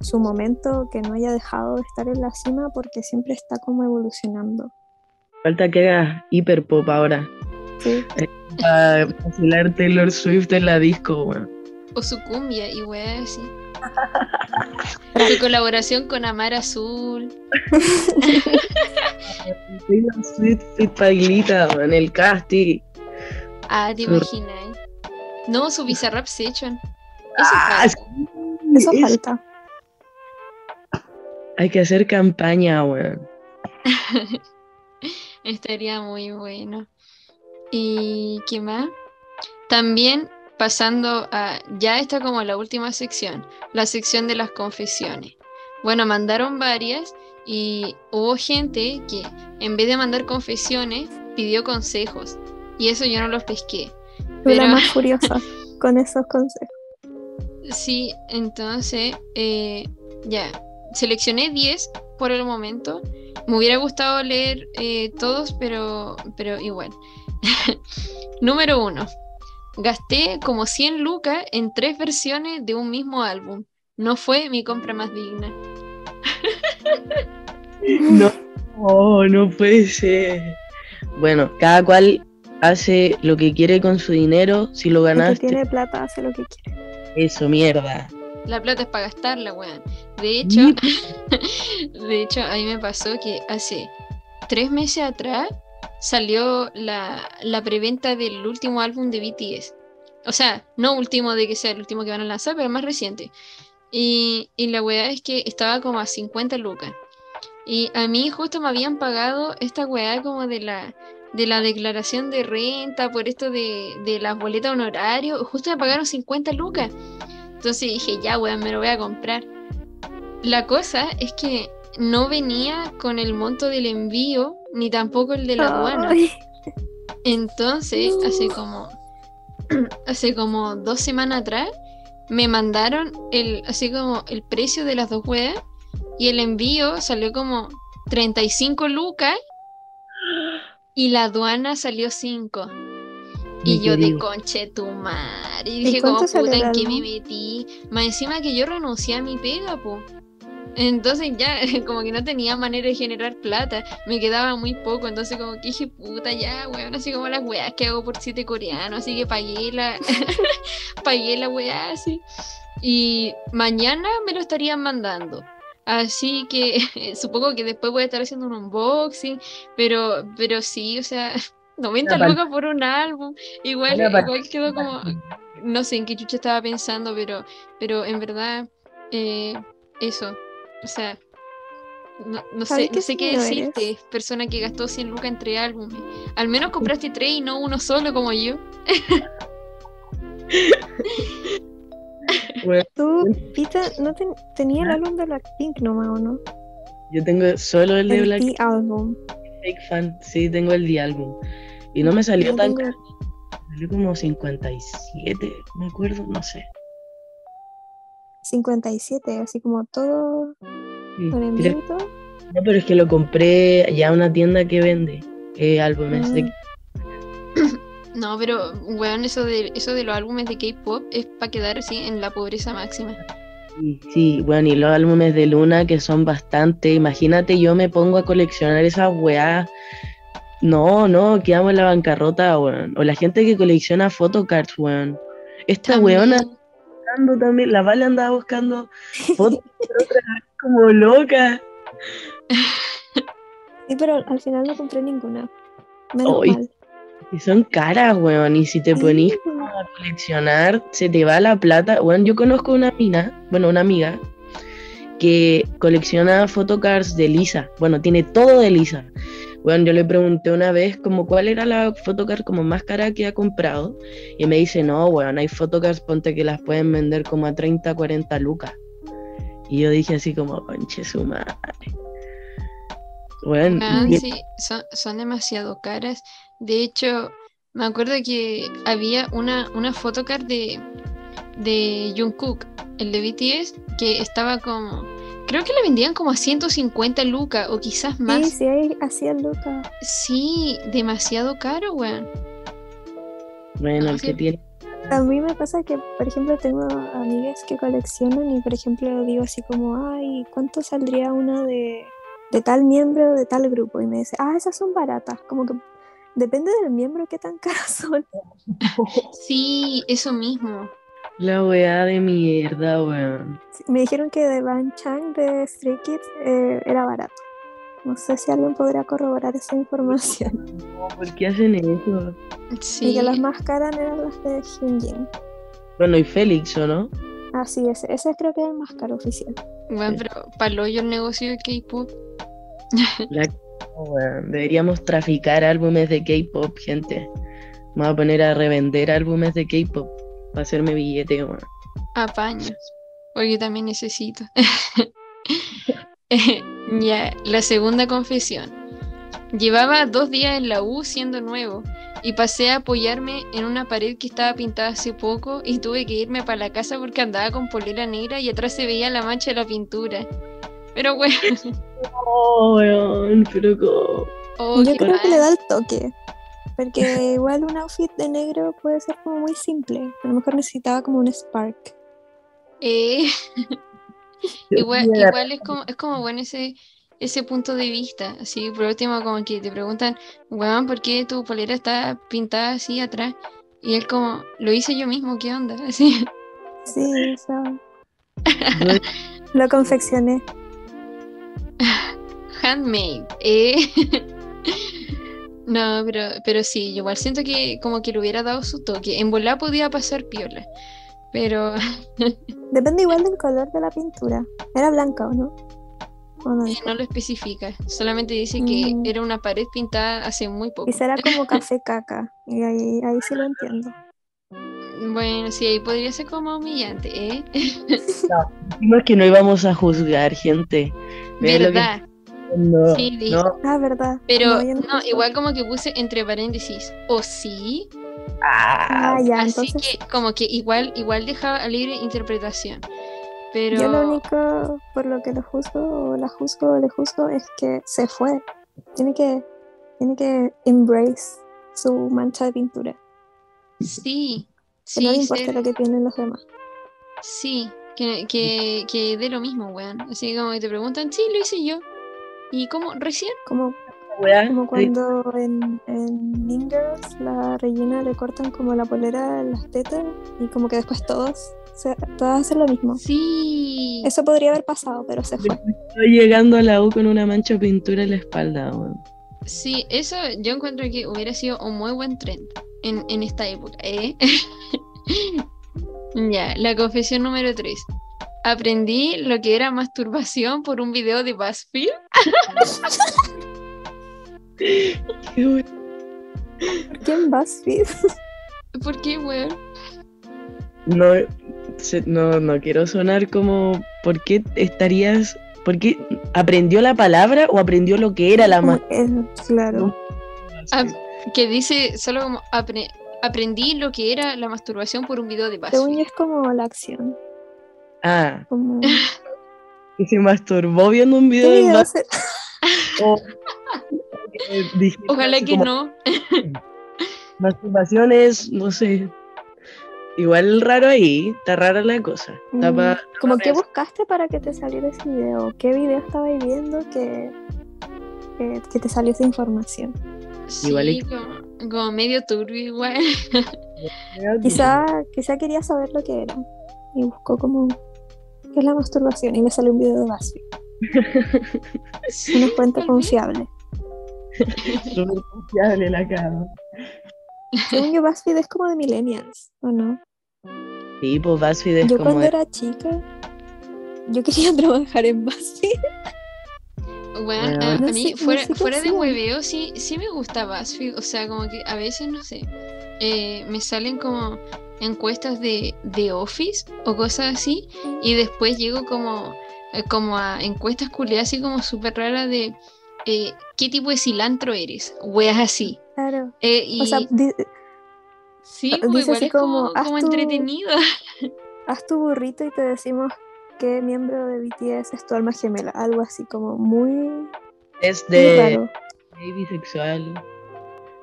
su momento, que no haya dejado de estar en la cima porque siempre está como evolucionando. Falta que haga hiperpop ahora. Sí. Para vacilar Taylor Swift en la disco, weón. O su cumbia y weá así. Su colaboración con Amar Azul. Taylor Swift fit Pailita, en el casting. Ah, te imaginas. No, su Bizarrap Session. Eso Ah, falta. Eso Es- falta. Hay que hacer campaña, weón. Estaría muy bueno. ¿Y qué más? También pasando a, ya está como la última sección, la sección de las confesiones. Bueno, mandaron varias y hubo gente que en vez de mandar confesiones, pidió consejos. Y eso yo no los pesqué. Fui la más curiosa con esos consejos. Sí, entonces, eh, ya, seleccioné 10 por el momento. Me hubiera gustado leer eh, todos, pero, pero igual. Número 1. Gasté como 100 lucas en tres versiones de un mismo álbum. No fue mi compra más digna. No, oh, no puede ser. Bueno, cada cual hace lo que quiere con su dinero. Si lo El ganaste, que tiene plata hace lo que quiere. eso, mierda. La plata es para gastarla, weón. De hecho, de hecho, a mí me pasó que hace tres meses atrás salió la, la preventa del último álbum de BTS. O sea, no último de que sea el último que van a lanzar, pero más reciente. Y, y la weá es que estaba como a 50 lucas. Y a mí justo me habían pagado esta weá como de la, de la declaración de renta, por esto de, de las boletas honorarios. Justo me pagaron 50 lucas. Entonces dije, ya, weón, me lo voy a comprar. La cosa es que no venía con el monto del envío, ni tampoco el de la aduana. Entonces, hace como hace como dos semanas atrás, me mandaron el, así como el precio de las dos weas y el envío salió como 35 lucas y la aduana salió 5. Y yo te de conche tu madre. Y ¿Y dije como puta en qué me metí. Más encima que yo renuncié a mi pega, po. Entonces ya, como que no tenía manera de generar plata, me quedaba muy poco, entonces como que dije, puta ya, weón, así como las weas que hago por siete coreanos, así que pagué la, pagué la wea así. Y mañana me lo estarían mandando. Así que supongo que después voy a estar haciendo un unboxing, pero, pero sí, o sea, 90 Una pal- lucas por un álbum, igual, igual quedó como, no sé en qué chucha estaba pensando, pero, pero en verdad, eh, eso, o sea, no, no ¿Sabes sé, qué no sé qué signo decirte, persona que gastó 100 lucas entre álbumes. Al menos compraste tres y no uno solo como yo. Bueno, Tú, Pita, ¿no ten- tenía el álbum de Blackpink nomás o no? yo tengo solo el de El Black The Album. Fake Fan. Sí, tengo el de álbum. Y no me salió Yo tan tengo- caro. Salió como 57, me acuerdo, no sé. 57, así como todo con y todo. No, pero es que lo compré ya a una tienda que vende eh, álbumes de Ah. No, pero, weón, eso de, eso de los álbumes de K-pop es para quedar así en la pobreza máxima. Sí, sí, bueno, y los álbumes de Luna que son bastante. Imagínate, yo me pongo a coleccionar esas weas. No, no, quedamos en la bancarrota, weón. O la gente que colecciona photocards, weón. Esta weona También. Buscando también, la Vale andaba buscando fotos como loca. Sí, pero al final no compré ninguna. Menos Ay, mal. Y son caras, weón. Y si te ponís Sí, a coleccionar, se te va la plata. Bueno, yo conozco una mina, bueno, una amiga, que colecciona photocards de Lisa. Bueno, tiene todo de Lisa. Bueno, yo le pregunté una vez como cuál era la photocard como más cara que ha comprado. Y me dice, no, weón, hay photocards, ponte que las pueden vender como a 30, 40 lucas. Y yo dije así como, conche su madre. Y- sí, son, son demasiado caras. De hecho, me acuerdo que había una, una photocard de, de Jungkook, el de BTS, que estaba como. Creo que la vendían como a 150 lucas o quizás Sí, más. sí, ahí hacía Lucas. Sí, demasiado caro, weón. bueno, el sí. que tiene A mí me pasa que, por ejemplo, tengo amigas que coleccionan y, por ejemplo, digo así como, ay, ¿cuánto saldría una de, de tal miembro de tal grupo? Y me dice, ah, esas son baratas. Como que depende del miembro qué tan caras son. Sí, eso mismo. La weá de mierda, weón. Sí, Me dijeron que de Van Chang de Stray Kids eh, era barato. No sé si alguien podría corroborar esa información. No, ¿Por qué hacen eso? Y Sí. que las más caras eran las de Hyunjin. Bueno, y Félix, ¿o no? Ah, sí, ese, ese creo que es el más caro oficial. Bueno, pero palo yo el negocio de K-pop. La... oh, weón, Deberíamos traficar álbumes de K-pop, gente. Vamos a poner a revender álbumes de K-pop. Para hacerme billete, weón. Apaños. Porque yo también necesito. Eh, ya, la segunda confesión. Llevaba dos días en la U siendo nuevo y pasé a apoyarme en una pared que estaba pintada hace poco y tuve que irme para la casa porque andaba con polera negra y atrás se veía la mancha de la pintura. Pero bueno, Oh, weón, pero como... oh, Yo creo que le da el toque. Porque igual un outfit de negro puede ser como muy simple. A lo mejor necesitaba como un spark. Eh, igual, igual es como, es como bueno ese, ese punto de vista. Así, por último, como que te preguntan, weón, ¿por qué tu polera está pintada así atrás? Y él como, lo hice yo mismo, ¿qué onda? Así. Sí, eso. Lo confeccioné. Handmade. Eh. No, pero, pero sí, yo igual siento que como que le hubiera dado su toque. En volar podía pasar piola. Pero Depende igual del color de la pintura. Era blanca o no. ¿O no? eh, no lo especifica. Solamente dice que Mm. era una pared pintada hace muy poco. Quizá era como café caca. Y ahí, ahí sí lo entiendo. Bueno, sí, ahí podría ser como humillante, ¿eh? Dijimos que no íbamos a juzgar, gente. Vean lo que ¿Verdad? No, Sí, dije. no. Ah, verdad. Pero No, no, igual como que puse entre paréntesis, o sí. Ah, Ah, ya, Así entonces. que como que igual, igual dejaba a libre interpretación. Pero Yo lo único por lo que lo juzgo, o la juzgo, o le juzgo, es que se fue. Tiene que, tiene que embrace su mancha de pintura. sí, Que no le sí, importa ser- lo que piensen los demás. sí, que, que, que dé lo mismo, weón. Así como que te preguntan, sí, lo hice yo. ¿Y cómo? ¿Recién? Como, como cuando en, en Mean Girls la Regina le cortan como la polera en las tetas y como que después todos, se, todas hacen lo mismo. Sí. Eso podría haber pasado, pero se fue. Estoy llegando a la U con una mancha de pintura en la espalda, weón. Sí, eso yo encuentro que hubiera sido un muy buen trend en, en esta época, ¿eh? ya, la confesión número 3. Aprendí lo que era masturbación por un video de BuzzFeed. Qué weón. ¿Quién BuzzFeed? ¿Por qué, weón? No, se- no, no quiero sonar como. ¿Por qué estarías.? ¿Por qué aprendió la palabra o aprendió lo que era la el- claro. Ah, que dice solo como apre- aprendí lo que era la masturbación por un video de Según BuzzFeed. es como la acción. Ah, Como... que se masturbó viendo un ¿Qué video de hace? o- eh, Ojalá que como, no. Masturbación es, no sé. Igual raro ahí, está rara la cosa. Está Mm, pa- que pensar. buscaste para que te saliera ese video. ¿Qué video estabas viendo que, que, que te salió esa información? Igual Sí, y- como, como medio turbio igual. Quizá, quizá quería saber lo que era. Y buscó como qué es la masturbación y me salió un video de BuzzFeed. Una fuente confiable. Súper confiable la cama. Según yo, BuzzFeed es como de millennials, ¿o no? Sí, pues BuzzFeed es Yo como. cuando era chica, yo quería trabajar en BuzzFeed. Bueno, Bueno. a, a No mí, sé- no fuera, sé fuera de hueveo, sí, sí me gusta BuzzFeed. O sea, como que a veces, no sé, eh, me salen como encuestas de, de Office o cosas así. Y después llego como, eh, como a encuestas culiadas así como súper raras de eh, qué tipo de cilantro eres. Weas así. Claro. Eh, y O sea, di- sí, dice pues igual así es como, como, haz como tu- entretenido. haz tu burrito y te decimos qué miembro de BTS es tu alma gemela. Algo así como muy, Es de bisexual.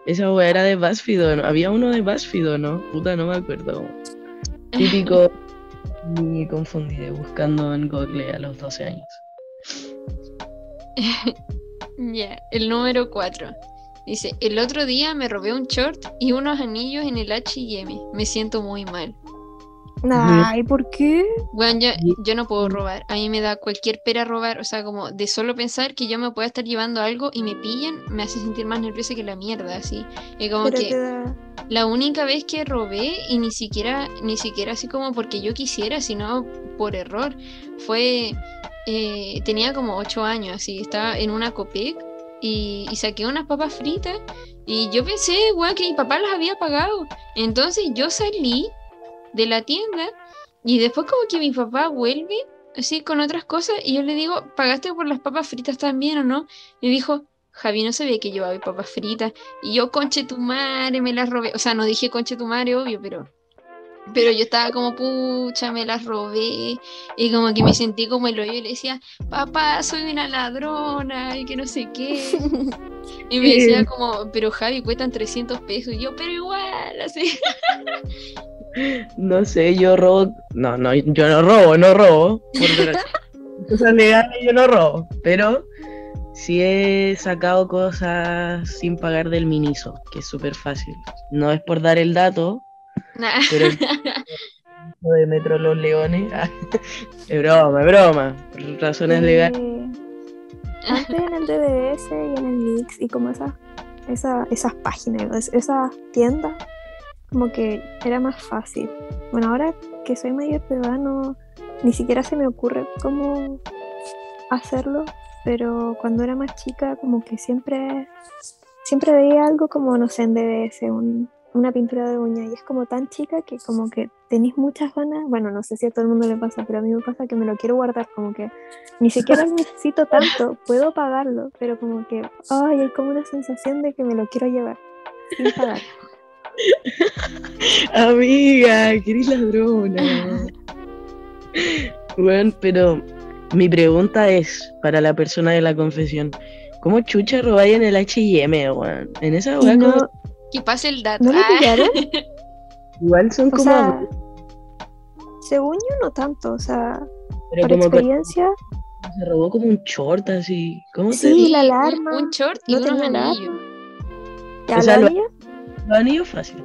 Esa weá era de BuzzFeed, ¿o no? Había uno de BuzzFeed, ¿o no? Puta, no me acuerdo. Típico. Me confundí buscando en Google a los 12 años. Ya, el número 4. Dice, el otro día me robé un short y unos anillos en el H&M. Me siento muy mal. Ay, ¿por qué? Bueno, yo, no puedo robar. A mí me da cualquier pera robar. O sea, como de solo pensar que yo me pueda estar llevando algo y me pillen, me hace sentir más nerviosa que la mierda, así. Y como Pero que da... la única vez que robé, y ni siquiera, ni siquiera así como porque yo quisiera, sino por error, fue, eh, tenía como 8 años, así, estaba en una Copec y, y saqué unas papas fritas y yo pensé, weón, que mi papá las había pagado. Entonces yo salí de la tienda y después como que mi papá vuelve así con otras cosas y yo le digo, ¿pagaste por las papas fritas también o no? Y dijo, Javi no sabía que llevaba papas fritas y yo conche tu madre me las robé, o sea, no dije conche tu madre, obvio, pero pero yo estaba como, pucha, me las robé. Y como que me sentí como el hoyo y le decía, papá, soy una ladrona y que no sé qué. Y me decía como, pero Javi, cuestan 300 pesos. Y yo, pero igual, así. No sé, yo robo. No, no, yo no robo, no robo. Cosas legales yo no robo. Pero sí he sacado cosas sin pagar del Miniso, que es súper fácil. No es por dar el dato, Nah. pero el de Metro Los Leones. es broma, es broma. Por razones legales. Antes en el DDS y en el Mix y como esas, esa, esas páginas, es- esas tiendas, como que era más fácil. Bueno, ahora que soy mayor de edad, no, ni siquiera se me ocurre cómo hacerlo, pero cuando era más chica, como que siempre, siempre veía algo como, no sé, en DDS, un- una pintura de uña, y es como tan chica que como que tenéis muchas ganas, bueno, no sé si a todo el mundo le pasa, pero a mí me pasa que me lo quiero guardar, como que ni siquiera lo necesito tanto, puedo pagarlo, pero como que, ay, hay como una sensación de que me lo quiero llevar sin pagar. Amiga, que eres ladrona. Bueno, pero mi pregunta es para la persona de la confesión. ¿Cómo chucha robáis en el H&M, weón? En esa Y weá no, como- Que pase el dato. ¿no lo Ah, pillaron? igual son O como... sea, según yo no tanto, o sea, pero por como que experiencia, se robó como un short así. ¿Cómo se Sí, la un- alarma, Un, short y no unos anillos. ya O sea, lo lo- había, Los anillos fácil.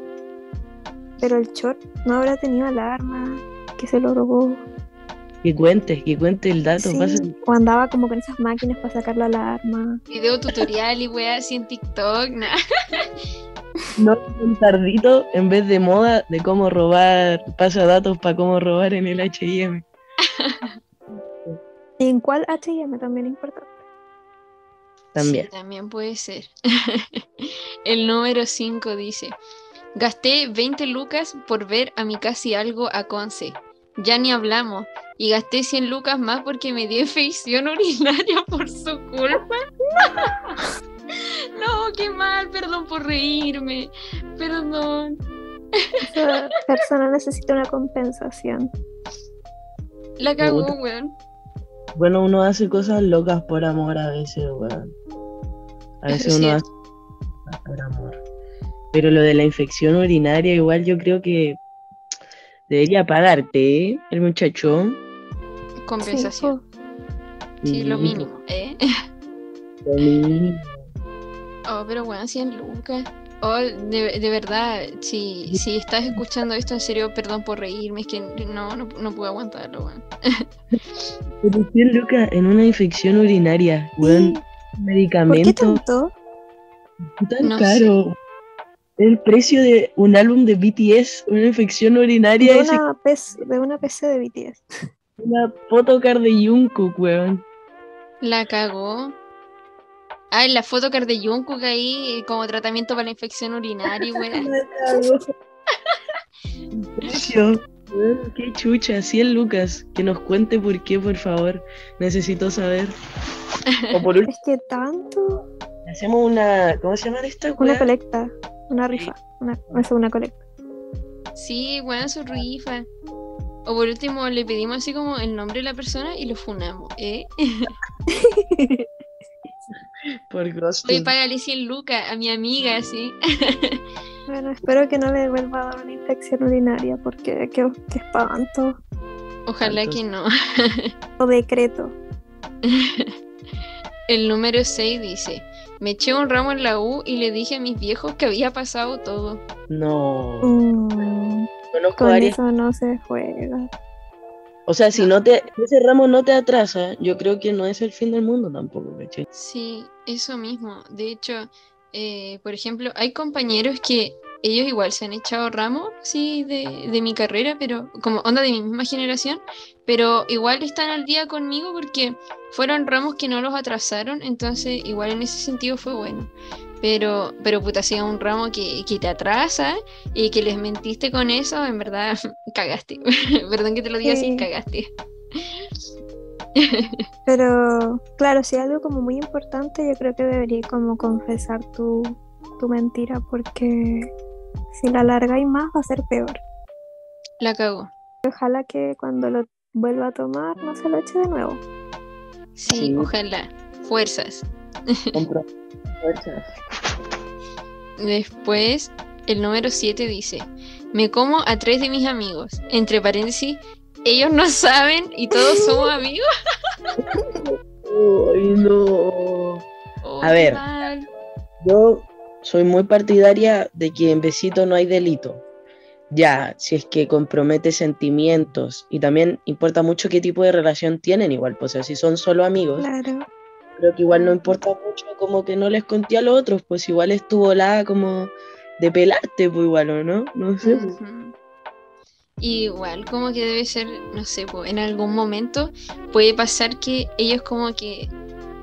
pero el short no habrá tenido alarma, que se lo robó. Que cuente, que cuente el dato. Sí, o andaba como con esas máquinas para sacar la alarma. Video tutorial y weá así en TikTok. nah. No, un tardito en vez de moda de cómo robar, pasa datos para cómo robar en el H&M. ¿Y en cuál H&M también importante? También. Sí, también puede ser. El número 5 dice: Gasté 20 lucas por ver a mi casi algo a Conce. Ya ni hablamos. Y gasté 100 lucas más porque me dio infección urinaria por su culpa. No, qué mal, perdón por reírme. Perdón. Esa persona necesita una compensación. La cagó, weón. Bueno, uno hace cosas locas por amor a veces, weón. A Es veces uno hace por amor. Pero lo de la infección urinaria, igual yo creo que debería pagarte, ¿eh? El muchacho. Compensación. Sí, Sí, lo mínimo, ¿eh? lo mínimo. Oh, pero bueno, 100 lucas. Oh, de, de verdad, si, si estás escuchando esto en serio, perdón por reírme, es que no, no, no puedo aguantarlo, weón. Pero 100 lucas en una infección urinaria, weón. Sí. ¿Por qué Medicamento tanto? tan No caro. El precio de un álbum de BTS, una infección urinaria, De es una, PC, de una PC de BTS. una photocard de Jungkook, weón. La cagó. Ah, en la foto de Jungkook ahí, como tratamiento para la infección urinaria, weón. El precio. Qué chucha, 100 lucas. Que nos cuente por qué, por favor. Necesito saber. O por último, Es que tanto. hacemos una. ¿Cómo se llama esta Una weá? colecta, una rifa. Una, una colecta. Sí, weón, su rifa. O por último, le pedimos así como el nombre de la persona y lo funamos, ¿eh? Por Oye, ghosting. págale 100 lucas a mi amiga, así. Bueno, espero que no le vuelva a dar una infección urinaria porque qué, qué espanto. Ojalá que no. O decreto. El número 6 dice, me eché un ramo en la U y le dije a mis viejos que había pasado todo. No. Mm, Conozco con varias. eso no se juega. O sea, si no te. Ese ramo no te atrasa, yo creo que no es el fin del mundo tampoco, ¿cachai? Sí, eso mismo. De hecho, eh, por ejemplo, hay compañeros que ellos igual se han echado ramos, sí, de, de mi carrera, pero como onda de mi misma generación, pero igual están al día conmigo porque fueron ramos que no los atrasaron, entonces igual en ese sentido fue bueno. Pero, pero puta, si es un ramo que, que te atrasa y que les mentiste con eso, en verdad cagaste. Perdón que te lo diga así, Sí. cagaste. Pero claro, si es algo como muy importante, yo creo que debería como confesar tu, tu mentira porque si la alargáis más va a ser peor. La cagó. Ojalá que cuando lo vuelva a tomar no se lo eche de nuevo. Sí, Sí. ojalá. Fuerzas. Compro fuerzas. Después, el número 7 dice, me como a tres de mis amigos. Entre paréntesis, ellos no saben y todos somos amigos. Ay, no. Oh, A ver. mal. Yo soy muy partidaria de que en besito no hay delito. Ya, si es que compromete sentimientos y también importa mucho qué tipo de relación tienen igual, pues o sea, si son solo amigos, Claro. creo que igual no importa mucho como que no les conté a los otros, pues igual estuvo la como de pelarte, pues igual, ¿o no? No sé. Igual, como que debe ser, no sé, po, en algún momento puede pasar que ellos como que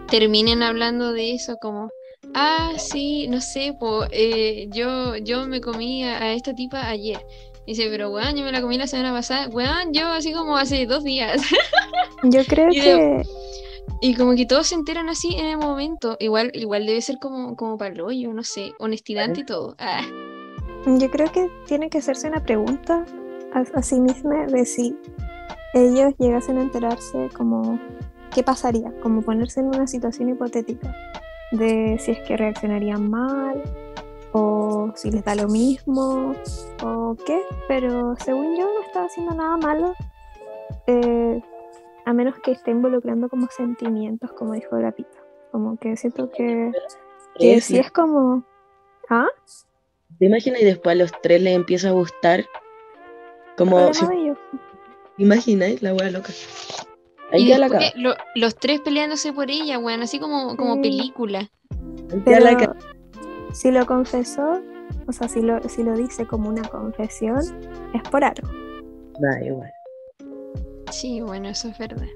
terminen hablando de eso, como, ah, sí, no sé, po, eh, yo, yo me comí a, a esta tipa ayer. Dice, pero weón, yo me la comí la semana pasada, weón, yo así como hace dos días. Yo creo Y de- que Y como que todos se enteran así en el momento. Igual, igual debe ser como, como para el hoyo, no sé, honestidad ante todo. Ah, Yo creo que tiene que hacerse una pregunta a, a sí misma de si ellos llegasen a enterarse como qué pasaría, como ponerse en una situación hipotética de si es que reaccionarían mal o si les da lo mismo o qué, pero según yo no estaba haciendo nada malo eh, a menos que esté involucrando como sentimientos, como dijo la pita. Como que siento que, que si es como... ¿Ah? ¿Te imaginas y después a los tres les empieza a gustar? Como, si, de ellos. ¿te imaginas? La wea loca. Ahí y la lo- los tres peleándose por ella, weón, así como, como Sí. película. La Pero si lo confesó, o sea, si lo, si lo dice como una confesión, es por algo. Nah, igual. Sí, bueno, eso es verdad.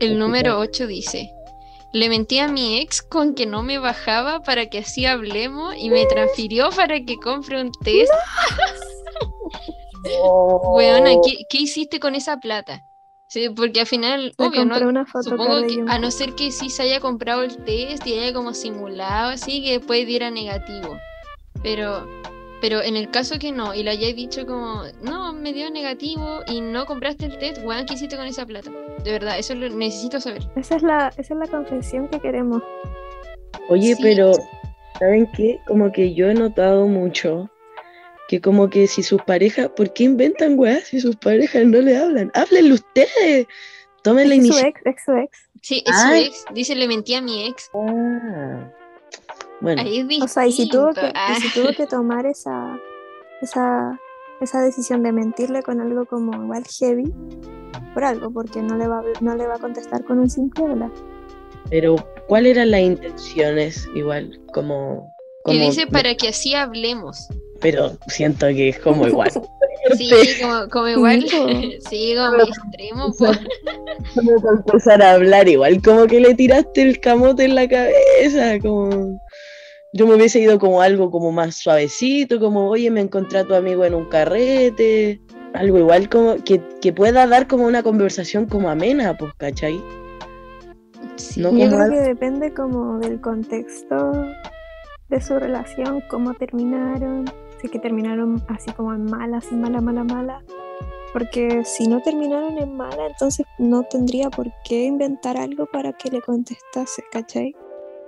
El número claro. 8 dice, le mentí a mi ex con que no me bajaba para que así hablemos y me transfirió para que compre un test. Weona, ¿qué, qué hiciste con esa plata? Sí, porque al final, Me obvio, ¿no? una foto Supongo que a no ser que sí se haya comprado el test y haya como simulado así que después diera negativo. Pero, pero en el caso que no, y le hayáis dicho como, no, me dio negativo y no compraste el test, weón, ¿qué hiciste con esa plata? De verdad, eso lo necesito saber. Esa es la, esa es la confesión que queremos. Oye, Sí. pero ¿saben qué? Como que yo he notado mucho que como que si sus parejas, ¿por qué inventan weas si sus parejas no le hablan? Háblenle ustedes. Tomen la Es su iniciativa. ex, ex su ex. Sí, es Ah. su ex, dice, le mentí a mi ex. Ah. Bueno, O Ahí es distinto. sea, y si tuvo que, Ah, y si tuvo que tomar esa, esa, esa decisión de mentirle con algo como igual heavy, por algo, porque no le va, a- no le va a contestar con un simple hola. pero ¿cuáles eran las intenciones? Igual, como... y como dice para que así hablemos. Pero siento que es como igual. Sí, como, como igual. Sí, como extremo. po. como empezar a hablar igual, como que le tiraste el camote en la cabeza, como yo me hubiese ido como algo como más suavecito, como oye, me encontré a tu amigo en un carrete, algo igual como que, que pueda dar como una conversación como amena, pues, ¿cachai? Sí. No Yo creo algo- que depende como del contexto de su relación, cómo terminaron, es que terminaron así como en mala, así mala, mala, mala. Porque si no terminaron en mala, entonces no tendría por qué inventar algo para que le contestase, ¿cachai?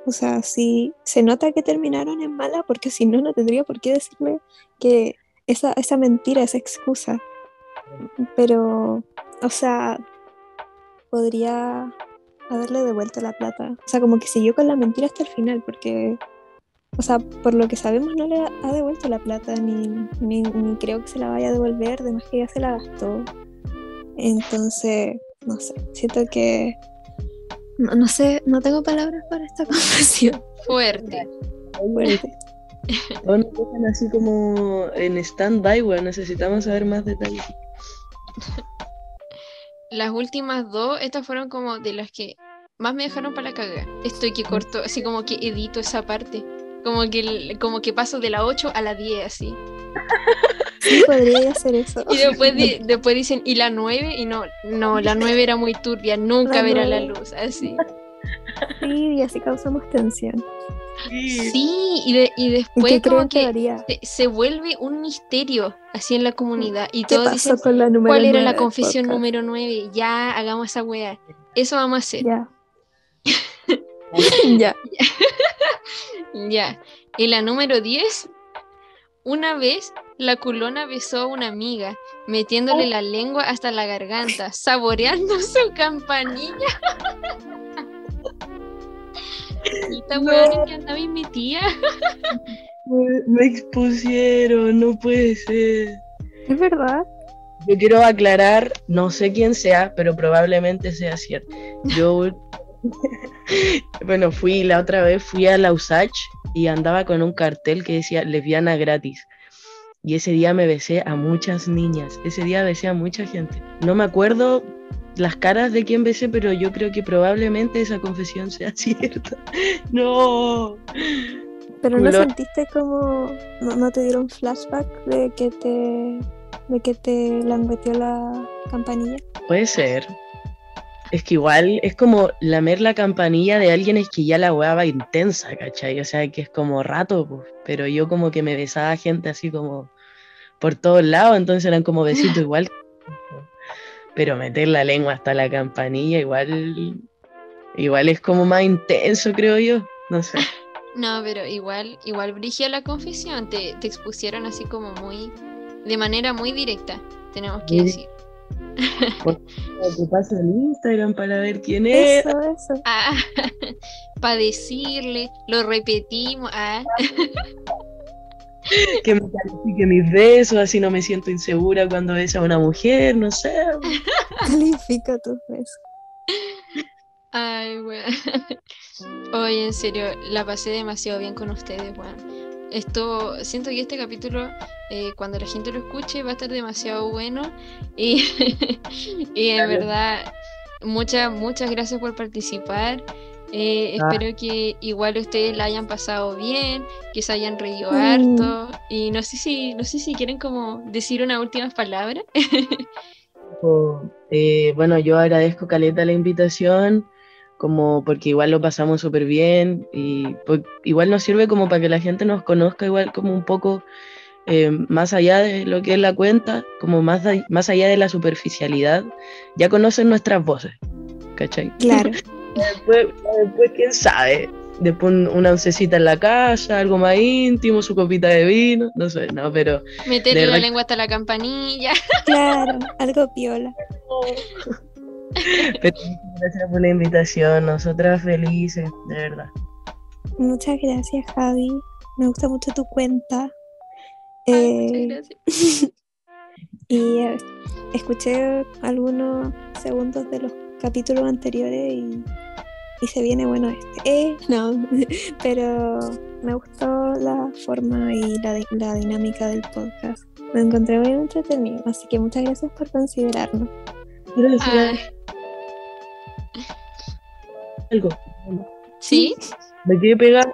O sea, si se nota que terminaron en mala, porque si no, no tendría por qué decirle que esa, esa mentira, esa excusa. Pero, o sea, podría haberle devuelto la plata. O sea, como que siguió con la mentira hasta el final, porque, o sea, por lo que sabemos no le ha devuelto la plata, ni, ni, ni creo que se la vaya a devolver, además que ya se la gastó. Entonces, no sé, siento que... No, no sé, no tengo palabras para esta confesión. Fuerte. Fuerte. Todos nos dejan así como en stand-by, weón, necesitamos saber más detalles. Las últimas dos, estas fueron como de las que más me dejaron para la cagada. Estoy que corto, así como que edito esa parte. Como que, como que paso de la 8 a la 10, así. Sí, podría hacer eso. Y después, di- después dicen, ¿y la 9? Y no, no, la 9 era muy turbia, nunca La verá la nueve. luz, así. Sí, y así causamos tensión. Sí, y, de- y ¿En después creen como que se, se vuelve un misterio así en la comunidad. Y ¿Qué todos dicen, con la ¿cuál era la confesión podcast? número 9? Ya, hagamos esa wea. Eso vamos a hacer. Ya. ya. Ya. Y la número 10, una vez la culona besó a una amiga, metiéndole la lengua hasta la garganta, saboreando su campanilla. Y esta No. que andaba y mi tía. Me, me expusieron, no puede ser. Es verdad. Yo quiero aclarar, no sé quién sea, pero probablemente sea cierto. Yo, bueno, fui la otra vez, fui a la USACH y andaba con un cartel que decía lesbiana gratis. Y ese día me besé a muchas niñas, ese día besé a mucha gente. No me acuerdo las caras de quién besé, pero yo creo que probablemente esa confesión sea cierta. No. Pero no Lo- sentiste como. No, no te dieron flashback de que te. de que te langueteó la campanilla. Puede ser. Es que igual es como lamer la campanilla de alguien es que ya la weá va intensa, ¿cachai? O sea, que es como rato, pues. Pero yo como que me besaba gente así como por todos lados, entonces eran como besitos igual. Pero meter la lengua hasta la campanilla igual, igual es como más intenso, creo yo. No sé. No, pero igual, igual brigia la confesión. Te, te expusieron así como muy, de manera muy directa, tenemos que decir. Te paso el Instagram para ver quién es. Eso, eso. Ah, para decirle, lo repetimos. Ah, Que me califique mis besos, así no me siento insegura cuando beso a una mujer, no sé. Califica tus besos. ay, weón. Oye, en serio, la pasé demasiado bien con ustedes, weón. Esto, siento que este capítulo, eh, cuando la gente lo escuche, va a estar demasiado bueno. Y, y en verdad, muchas, muchas gracias por participar. Eh, Ah. espero que igual ustedes la hayan pasado bien, que se hayan reído Mm. harto. Y no sé si, no sé si quieren como decir unas últimas palabras. O, eh, bueno, yo agradezco Caleta la invitación, como porque igual lo pasamos súper bien y pues, igual nos sirve como para que la gente nos conozca igual como un poco eh, más allá de lo que es la cuenta, como más, más allá de la superficialidad, ya conocen nuestras voces, ¿cachai? Claro. Después, después quién sabe, después un- una oncecita en la casa, algo más íntimo, su copita de vino, no sé, no, pero Meterle la lengua hasta la campanilla. Claro. Algo piola. Pero gracias por la invitación, nosotras felices, de verdad. Muchas gracias, Javi. Me gusta mucho tu cuenta. Ay, Eh, muchas gracias. y eh, escuché algunos segundos de los capítulos anteriores y, y se viene bueno este. Eh, no, pero me gustó la forma y la, la dinámica del podcast. Me encontré muy entretenido, así que muchas gracias por considerarnos. Ay, algo. sí, Me quedé pegada.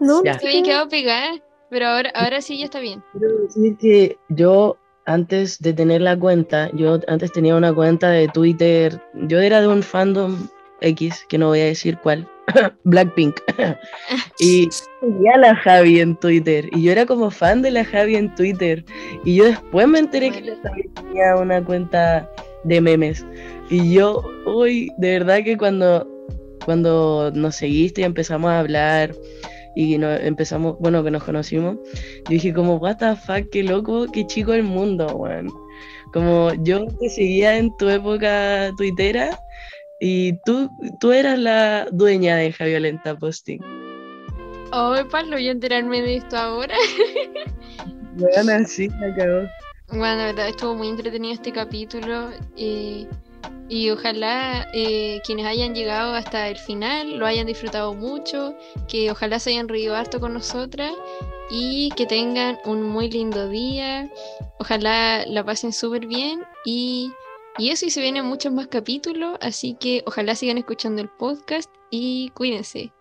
No, Ya. se había quedado pegada, pero ahora, ahora sí ya está bien. Quiero decir que yo, antes de tener la cuenta, yo antes tenía una cuenta de Twitter. Yo era de un fandom X, que no voy a decir cuál, Blackpink. y seguía a la Javi en Twitter. Y yo era como fan de la Javi en Twitter. Y yo después me enteré que la Javi tenía una cuenta de memes. Y yo, uy, de verdad que cuando, cuando nos seguiste y empezamos a hablar y nos empezamos, bueno, que nos conocimos, yo dije como, what the fuck, qué loco, qué chico el mundo, weón. Como yo te seguía en tu época tuitera y tú, tú eras la dueña de Javiolenta Posting. Oh, Pablo, voy a enterarme de esto ahora. Weón, así me acabó. Bueno, la verdad estuvo muy entretenido este capítulo eh, y ojalá eh, quienes hayan llegado hasta el final lo hayan disfrutado mucho, que ojalá se hayan reído harto con nosotras y que tengan un muy lindo día. Ojalá la pasen súper bien y, y eso y se vienen muchos más capítulos, así que ojalá sigan escuchando el podcast y cuídense.